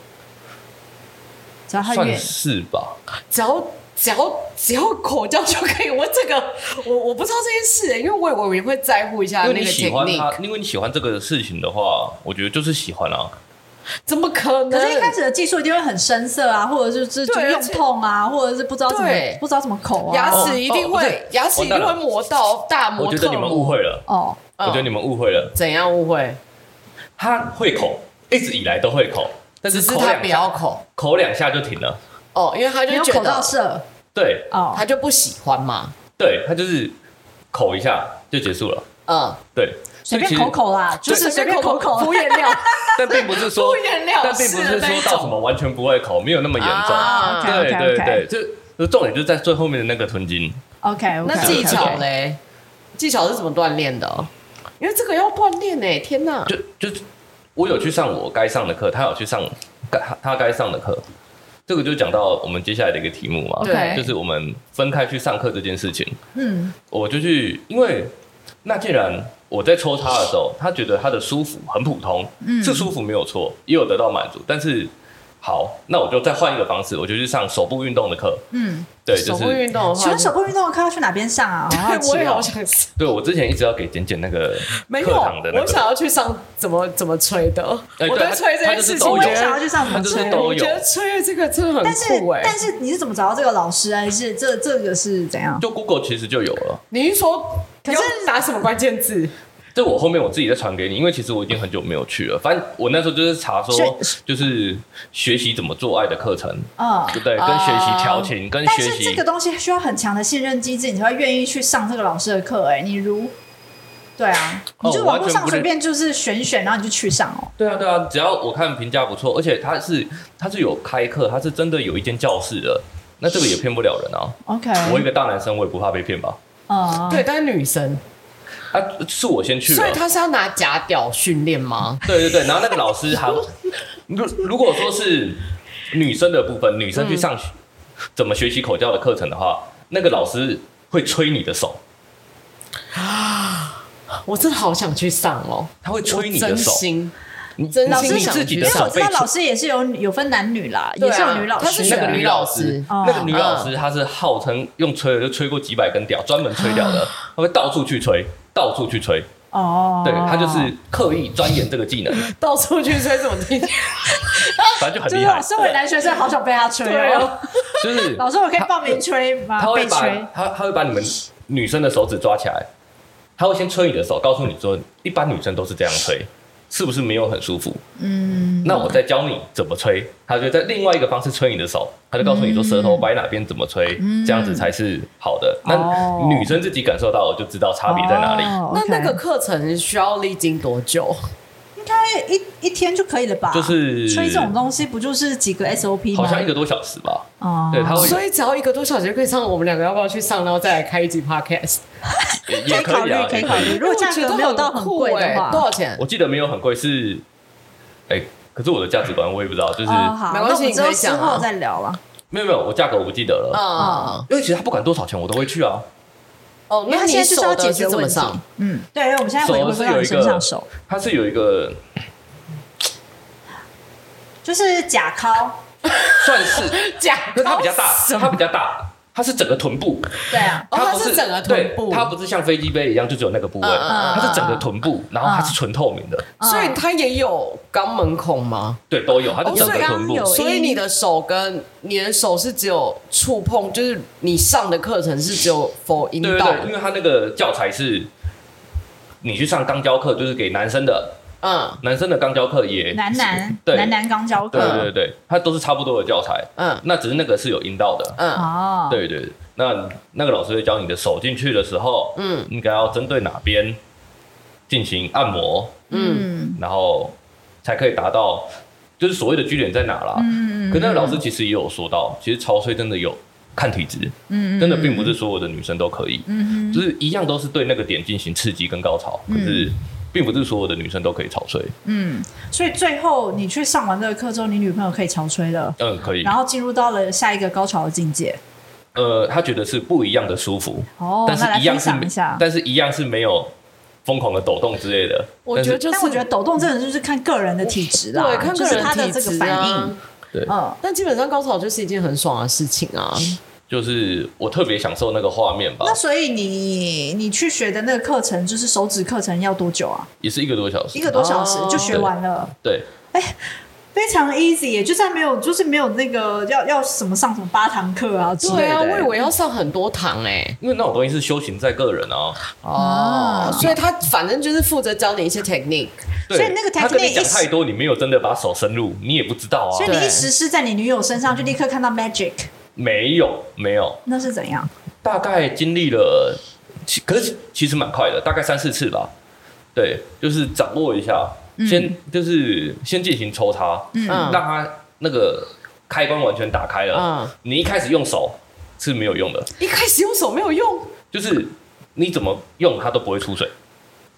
只要他算是吧，只要只要只要口交就可以。我这个我我不知道这件事，因为我我也会在乎一下那个。因为你喜欢他，因为你喜欢这个事情的话，我觉得就是喜欢啊。怎么可能？可是一开始的技术一定会很生涩啊，或者是就用痛啊，或者是不知道怎么不知道怎么口啊，牙齿一定会牙齿一定会磨到大磨。我觉得你们误会了哦，我觉得你们误会了。怎样误会？他会口，一直以来都会口。但是他不要口，口两下就停了。哦，因为他就觉得口到色，对，哦，他就不喜欢嘛。对，他就是口一下就结束了。嗯，对，随便口口啦，就是随便口口敷衍料。但并不是说敷衍料，但并不是说到什么完全不会口，没有那么严重。对对对，就就重点就是在最后面的那个吞金。OK，那技巧嘞？技巧是怎么锻炼的？因为这个要锻炼呢。天哪！就就。我有去上我该上的课，他有去上该他该上的课，这个就讲到我们接下来的一个题目嘛，对，就是我们分开去上课这件事情。嗯，我就去，因为那既然我在抽他的时候，他觉得他的舒服很普通，嗯，是舒服没有错，也有得到满足，但是。好，那我就再换一个方式，我就去上手部运动的课。嗯，对，就是手部运动。请问手部运动的课要去哪边上啊？我也好想。对，我之前一直要给简简那个课堂的那个。我想要去上怎么怎么吹的。我对吹这件事情，我也想要去上怎么吹。我觉得吹这个真的很酷。但是但是你是怎么找到这个老师啊？还是这这个是怎样？就 Google 其实就有了。你是说，可是打什么关键字？这我后面我自己再传给你，因为其实我已经很久没有去了。反正我那时候就是查说，就是学习怎么做爱的课程，啊，对不对？跟学习调情，跟学习。这个东西需要很强的信任机制，你才会愿意去上这个老师的课。哎，你如对啊，你就网络上随便就是选选，然后你就去上哦。对啊，对啊，只要我看评价不错，而且他是他是有开课，他是真的有一间教室的，那这个也骗不了人啊。OK，我一个大男生，我也不怕被骗吧？哦，对，但是女生，啊，是我先去，所以他是要拿假屌训练吗？对对对，然后那个老师还，如如果说是女生的部分，女生去上怎么学习口交的课程的话，那个老师会吹你的手。啊 我真的好想去上哦！他会吹你的手，你真老师自己的手。因为我知道老师也是有有分男女啦，也是有女老师。她是那个女老师，那个女老师她是号称用吹的就吹过几百根屌，专门吹屌的，她会到处去吹，到处去吹。哦，对，他就是刻意钻研这个技能，到处去吹怎么听？反正就很厉害。身为男学生，好想被他吹哦。就是 老师，我可以报名吹吗？他会把他他会把你们女生的手指抓起来。他会先吹你的手，告诉你说，一般女生都是这样吹，是不是没有很舒服？嗯，那我再教你怎么吹。他就在另外一个方式吹你的手，他就告诉你说，舌头摆哪边怎么吹，嗯、这样子才是好的。那、哦、女生自己感受到，我就知道差别在哪里。哦 okay、那那个课程需要历经多久？应该一一天就可以了吧？就是吹这种东西，不就是几个 SOP 吗？好像一个多小时吧。哦，对，他会，所以只要一个多小时就可以上。我们两个要不要去上，然后再来开一集 Podcast？也可以啊，可以考虑。如果价格没有到很贵的话，多少钱？我记得没有很贵，是哎，可是我的价值观我也不知道，就是没关系，你可以之后再聊吧。没有没有，我价格我不记得了啊，因为其实他不管多少钱，我都会去啊。哦，那现在就是要解决怎么上？嗯，对，因为我们现在回归到你身上手，它是有一个。就是假尻，算是假，可是它比较大，它比较大，它是整个臀部。对啊，它不是整个臀部，它不是像飞机杯一样就只有那个部位，它是整个臀部，然后它是纯透明的，所以它也有肛门孔吗？对，都有，它是整个臀部。所以你的手跟你的手是只有触碰，就是你上的课程是只有 for 阴道，对对，因为它那个教材是，你去上肛交课就是给男生的。嗯，男生的肛交课也男男对。男男肛交课，对对对，它都是差不多的教材。嗯，那只是那个是有阴道的。嗯。哦，对对，那那个老师会教你的手进去的时候，嗯，应该要针对哪边进行按摩，嗯，然后才可以达到就是所谓的据点在哪啦。嗯，可那个老师其实也有说到，其实潮吹真的有看体质，嗯，真的并不是所有的女生都可以，嗯，就是一样都是对那个点进行刺激跟高潮，可是。并不是所有的女生都可以潮吹，嗯，所以最后你去上完这个课之后，你女朋友可以潮吹了，嗯，可以，然后进入到了下一个高潮的境界，呃，她觉得是不一样的舒服，哦，但是一样是，一下。但是一样是没有疯狂的抖动之类的，我觉得就是，但我觉得抖动真的就是看个人的体质啦，对，看个人他的这个反应，对，嗯，但基本上高潮就是一件很爽的事情啊。就是我特别享受那个画面吧。那所以你你去学的那个课程，就是手指课程，要多久啊？也是一个多小时。一个多小时就学完了。对。哎、欸，非常 easy，就算没有，就是没有那个要要什么上什么八堂课啊之类的。对啊，我以为要上很多堂哎、欸。因为那种东西是修行在个人啊。哦。所以他反正就是负责教你一些 technique。对。所以那个 technique 他跟你讲太多，你没有真的把手伸入，你也不知道啊。所以你一实施在你女友身上，就立刻看到 magic。没有，没有。那是怎样？大概经历了，可是其实蛮快的，大概三四次吧。对，就是掌握一下，嗯、先就是先进行抽插，嗯，让它那个开关完全打开了。嗯，你一开始用手是没有用的，一开始用手没有用，就是你怎么用它都不会出水，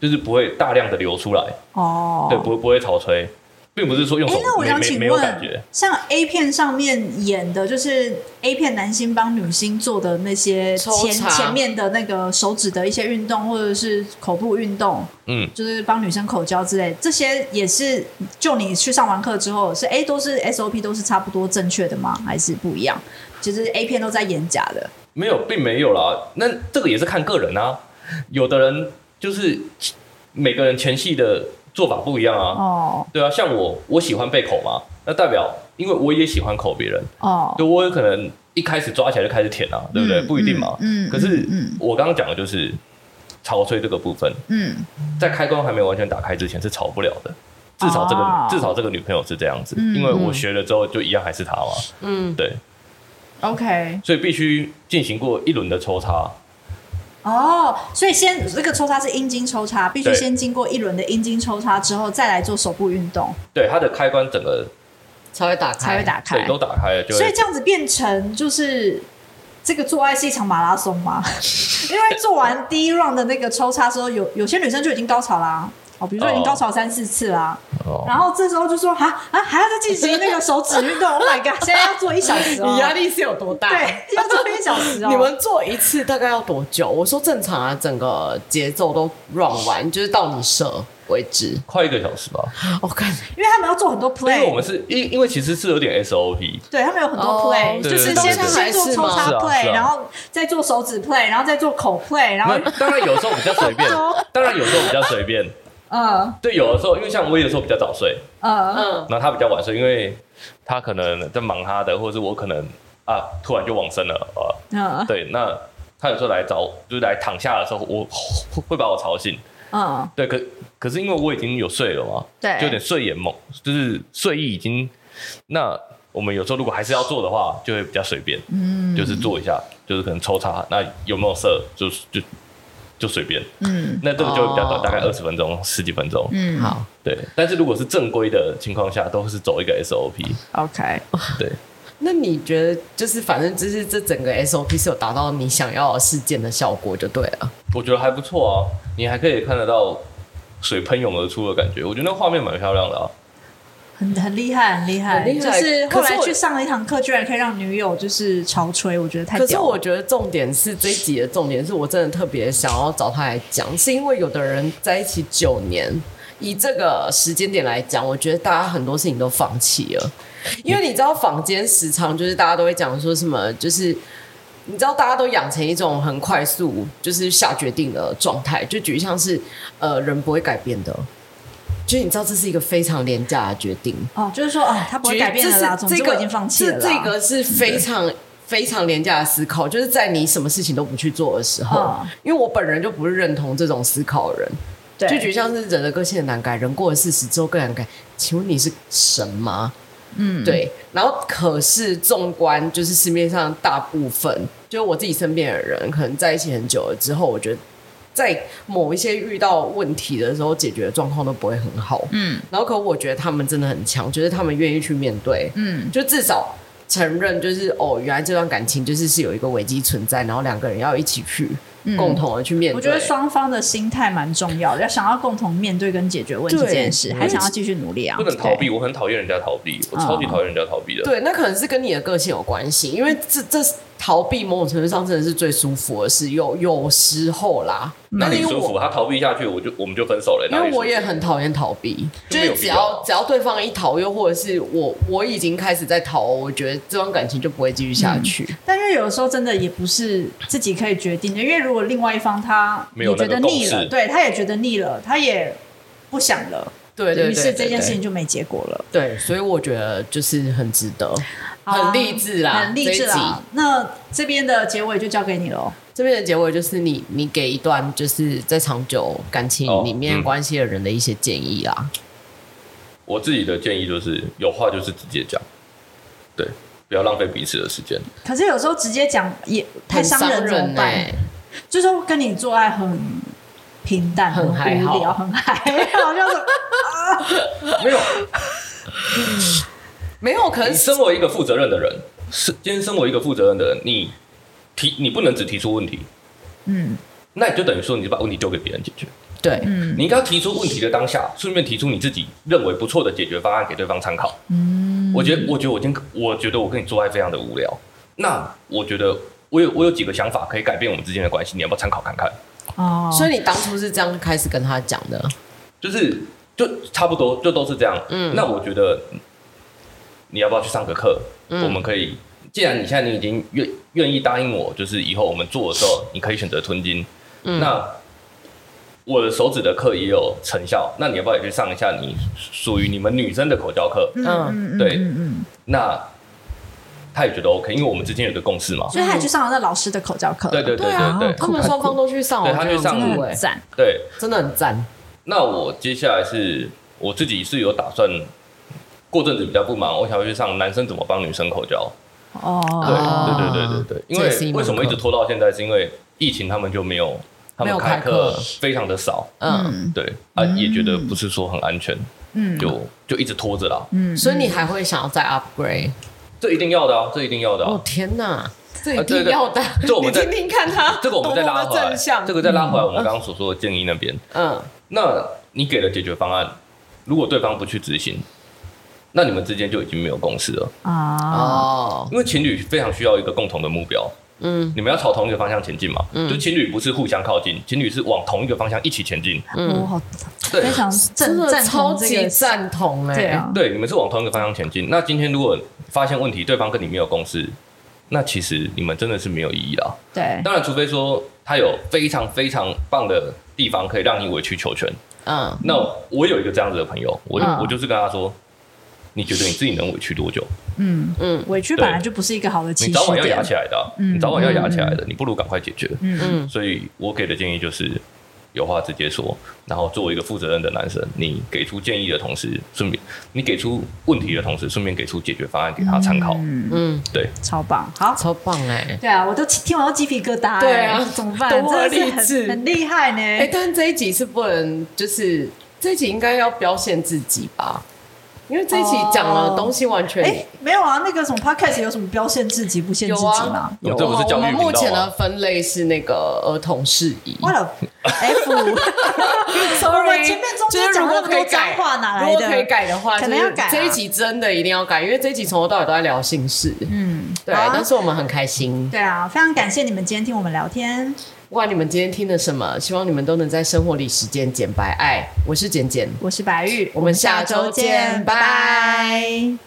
就是不会大量的流出来。哦，对，不会不会潮吹。并不是说用手，哎，那我想请问，像 A 片上面演的，就是 A 片男星帮女星做的那些前前面的那个手指的一些运动，或者是口部运动，嗯，就是帮女生口交之类，这些也是就你去上完课之后，是哎都是 SOP 都是差不多正确的吗？还是不一样？其实 A 片都在演假的？没有，并没有啦。那这个也是看个人啊，有的人就是每个人前戏的。做法不一样啊，哦，对啊，像我，我喜欢被口嘛，那代表因为我也喜欢口别人，哦，就我有可能一开始抓起来就开始舔啊，对不对？不一定嘛，嗯，可是我刚刚讲的就是潮吹这个部分，嗯，在开关还没有完全打开之前是潮不了的，至少这个至少这个女朋友是这样子，因为我学了之后就一样还是她嘛，嗯，对，OK，所以必须进行过一轮的抽插。哦，所以先这个抽插是阴茎抽插，必须先经过一轮的阴茎抽插之后，再来做手部运动。对，它的开关整个才会打开，才会打开，对，都打开了，就所以这样子变成就是这个做爱是一场马拉松吗？因为做完第一 round 的那个抽插之后，有有些女生就已经高潮啦、啊。哦，比如说已经高潮三四次啦，哦、然后这时候就说啊啊，还要再进行那个手指运动。Oh my god！现在要做一小时哦，你压力是有多大？对，要做一小时哦。你们做一次大概要多久？我说正常啊，整个节奏都 run 完，就是到你射为止，快一个小时吧。OK，，因为他们要做很多 play，因为我们是因因为其实是有点 SOP，对他们有很多 play，、哦、就是先先做抽插 play，然后再做手指 play，然后再做口 play，然后当然有时候比较随便，当然有时候比较随便。嗯，对，有的时候，因为像我有的时候比较早睡，嗯。嗯，然后他比较晚睡，因为他可能在忙他的，或者是我可能啊突然就往生了啊，嗯，对，那他有时候来找，就是来躺下的时候，我会把我吵醒，嗯，对，可可是因为我已经有睡了嘛，对，就有点睡眼梦，就是睡意已经，那我们有时候如果还是要做的话，就会比较随便，嗯，就是做一下，就是可能抽查，那有没有色，就是就。就随便，嗯，那这个就会比较短，大概二十分钟、十几分钟，嗯，好，对。但是如果是正规的情况下，都是走一个 SOP，OK，对。那你觉得，就是反正就是这整个 SOP 是有达到你想要事件的效果就对了。我觉得还不错啊，你还可以看得到水喷涌而出的感觉，我觉得那画面蛮漂亮的啊。很很厉害，很厉害，厉害，就是后来去上了一堂课，居然可以让女友就是潮吹，我觉得太。可是我觉得重点是这一集的重点是我真的特别想要找他来讲，是因为有的人在一起九年，以这个时间点来讲，我觉得大家很多事情都放弃了，因为你知道坊间时常就是大家都会讲说什么，就是你知道大家都养成一种很快速就是下决定的状态，就举像是呃人不会改变的。就是你知道这是一个非常廉价的决定哦，就是说啊，他不会改变的啦，总之我已经放弃了。这个是非常非常廉价的思考，就是在你什么事情都不去做的时候，因为我本人就不是认同这种思考的人，对，就觉得像是人的个性很难改，人过了四十之后更难改。请问你是神吗？嗯，对。然后可是纵观就是市面上大部分，就是我自己身边的人，可能在一起很久了之后，我觉得。在某一些遇到问题的时候，解决的状况都不会很好。嗯，然后可我觉得他们真的很强，就是他们愿意去面对。嗯，就至少承认，就是哦，原来这段感情就是是有一个危机存在，然后两个人要一起去。共同的去面对，我觉得双方的心态蛮重要的，要想要共同面对跟解决问题这件事，还想要继续努力啊！不能逃避，我很讨厌人家逃避，我超级讨厌人家逃避的。对，那可能是跟你的个性有关系，因为这这逃避某种程度上真的是最舒服的事，有有时候啦。那你舒服？他逃避下去，我就我们就分手了。因为我也很讨厌逃避，就是只要只要对方一逃，又或者是我我已经开始在逃，我觉得这段感情就不会继续下去。但因为有的时候真的也不是自己可以决定的，因为如果另外一方他也觉得腻了，对，他也觉得腻了，他也不想了，对，于是这件事情就没结果了。对，所以我觉得就是很值得，很励志啦，很励志啦。那这边的结尾就交给你喽。这边的结尾就是你，你给一段就是在长久感情里面关系的人的一些建议啦。哦嗯、我自己的建议就是有话就是直接讲，对，不要浪费彼此的时间。可是有时候直接讲也太伤人怎么办？欸、就是说跟你做爱很平淡，很还好，很还好，就是啊，没有，没有。可能你身为一个负责任的人，是。今天身为一个负责任的人，你。提你不能只提出问题，嗯，那你就等于说你就把问题丢给别人解决，对，嗯，你应该提出问题的当下，顺便提出你自己认为不错的解决方案给对方参考，嗯，我觉得，我觉得我今天，我觉得我跟你做爱非常的无聊，那我觉得我有我有几个想法可以改变我们之间的关系，你要不要参考看看？哦，所以你当初是这样开始跟他讲的，就是就差不多就都是这样，嗯，那我觉得你要不要去上个课？嗯，我们可以。既然你现在你已经愿愿意答应我，就是以后我们做的时候，你可以选择吞金。嗯，那我的手指的课也有成效，那你要不要也去上一下你属于你们女生的口交课？嗯，对，嗯嗯，那他也觉得 OK，因为我们之间有个共识嘛，所以他也去上了那老师的口交课。对对对对对，他们双方都去上，对，他去上，很赞，对，真的很赞。那我接下来是我自己是有打算，过阵子比较不忙，我想要去上男生怎么帮女生口交。哦，对对对对对对，因为为什么一直拖到现在，是因为疫情，他们就没有，他们开课。非常的少，嗯，对啊，也觉得不是说很安全，嗯，就就一直拖着啦，嗯，所以你还会想要再 upgrade？这一定要的啊，这一定要的，哦天哪，这一定要的，这我们再听听看他，这个我们再拉回来，这个再拉回来，我们刚刚所说的建议那边，嗯，那你给了解决方案，如果对方不去执行。那你们之间就已经没有共识了。啊！哦，因为情侣非常需要一个共同的目标，嗯，你们要朝同一个方向前进嘛，嗯，就情侣不是互相靠近，情侣是往同一个方向一起前进，嗯，好，非常真的超级赞同哎，对啊，对，你们是往同一个方向前进。那今天如果发现问题，对方跟你没有共识，那其实你们真的是没有意义了。对，当然，除非说他有非常非常棒的地方可以让你委曲求全，嗯，那我有一个这样子的朋友，我就我就是跟他说。你觉得你自己能委屈多久？嗯嗯，委屈本来就不是一个好的。你早晚要压起来的，你早晚要压起来的，你不如赶快解决。嗯嗯，所以我给的建议就是有话直接说，然后作为一个负责任的男生，你给出建议的同时，顺便你给出问题的同时，顺便给出解决方案给他参考。嗯嗯，对，超棒，好，超棒哎！对啊，我都听完都鸡皮疙瘩。对啊，怎么办？多励志，很厉害呢。哎，但这一集是不能，就是这一集应该要表现自己吧。因为这一期讲的东西完全哎、欸、没有啊，那个什么 podcast 有什么标签自己不限自己吗？有啊，这不是教育频道啊。我们目前的分类是那个儿童事宜。为了 F，sorry，前面中间讲那么多脏话哪来的？如果可以改的话，可能要改。这一集真的一定要改，因为这一集从头到尾都在聊心事。嗯，对，但是我们很开心。对啊，非常感谢你们今天听我们聊天。不管你们今天听了什么，希望你们都能在生活里实践简白爱。我是简简，我是白玉，我们下周见，拜拜。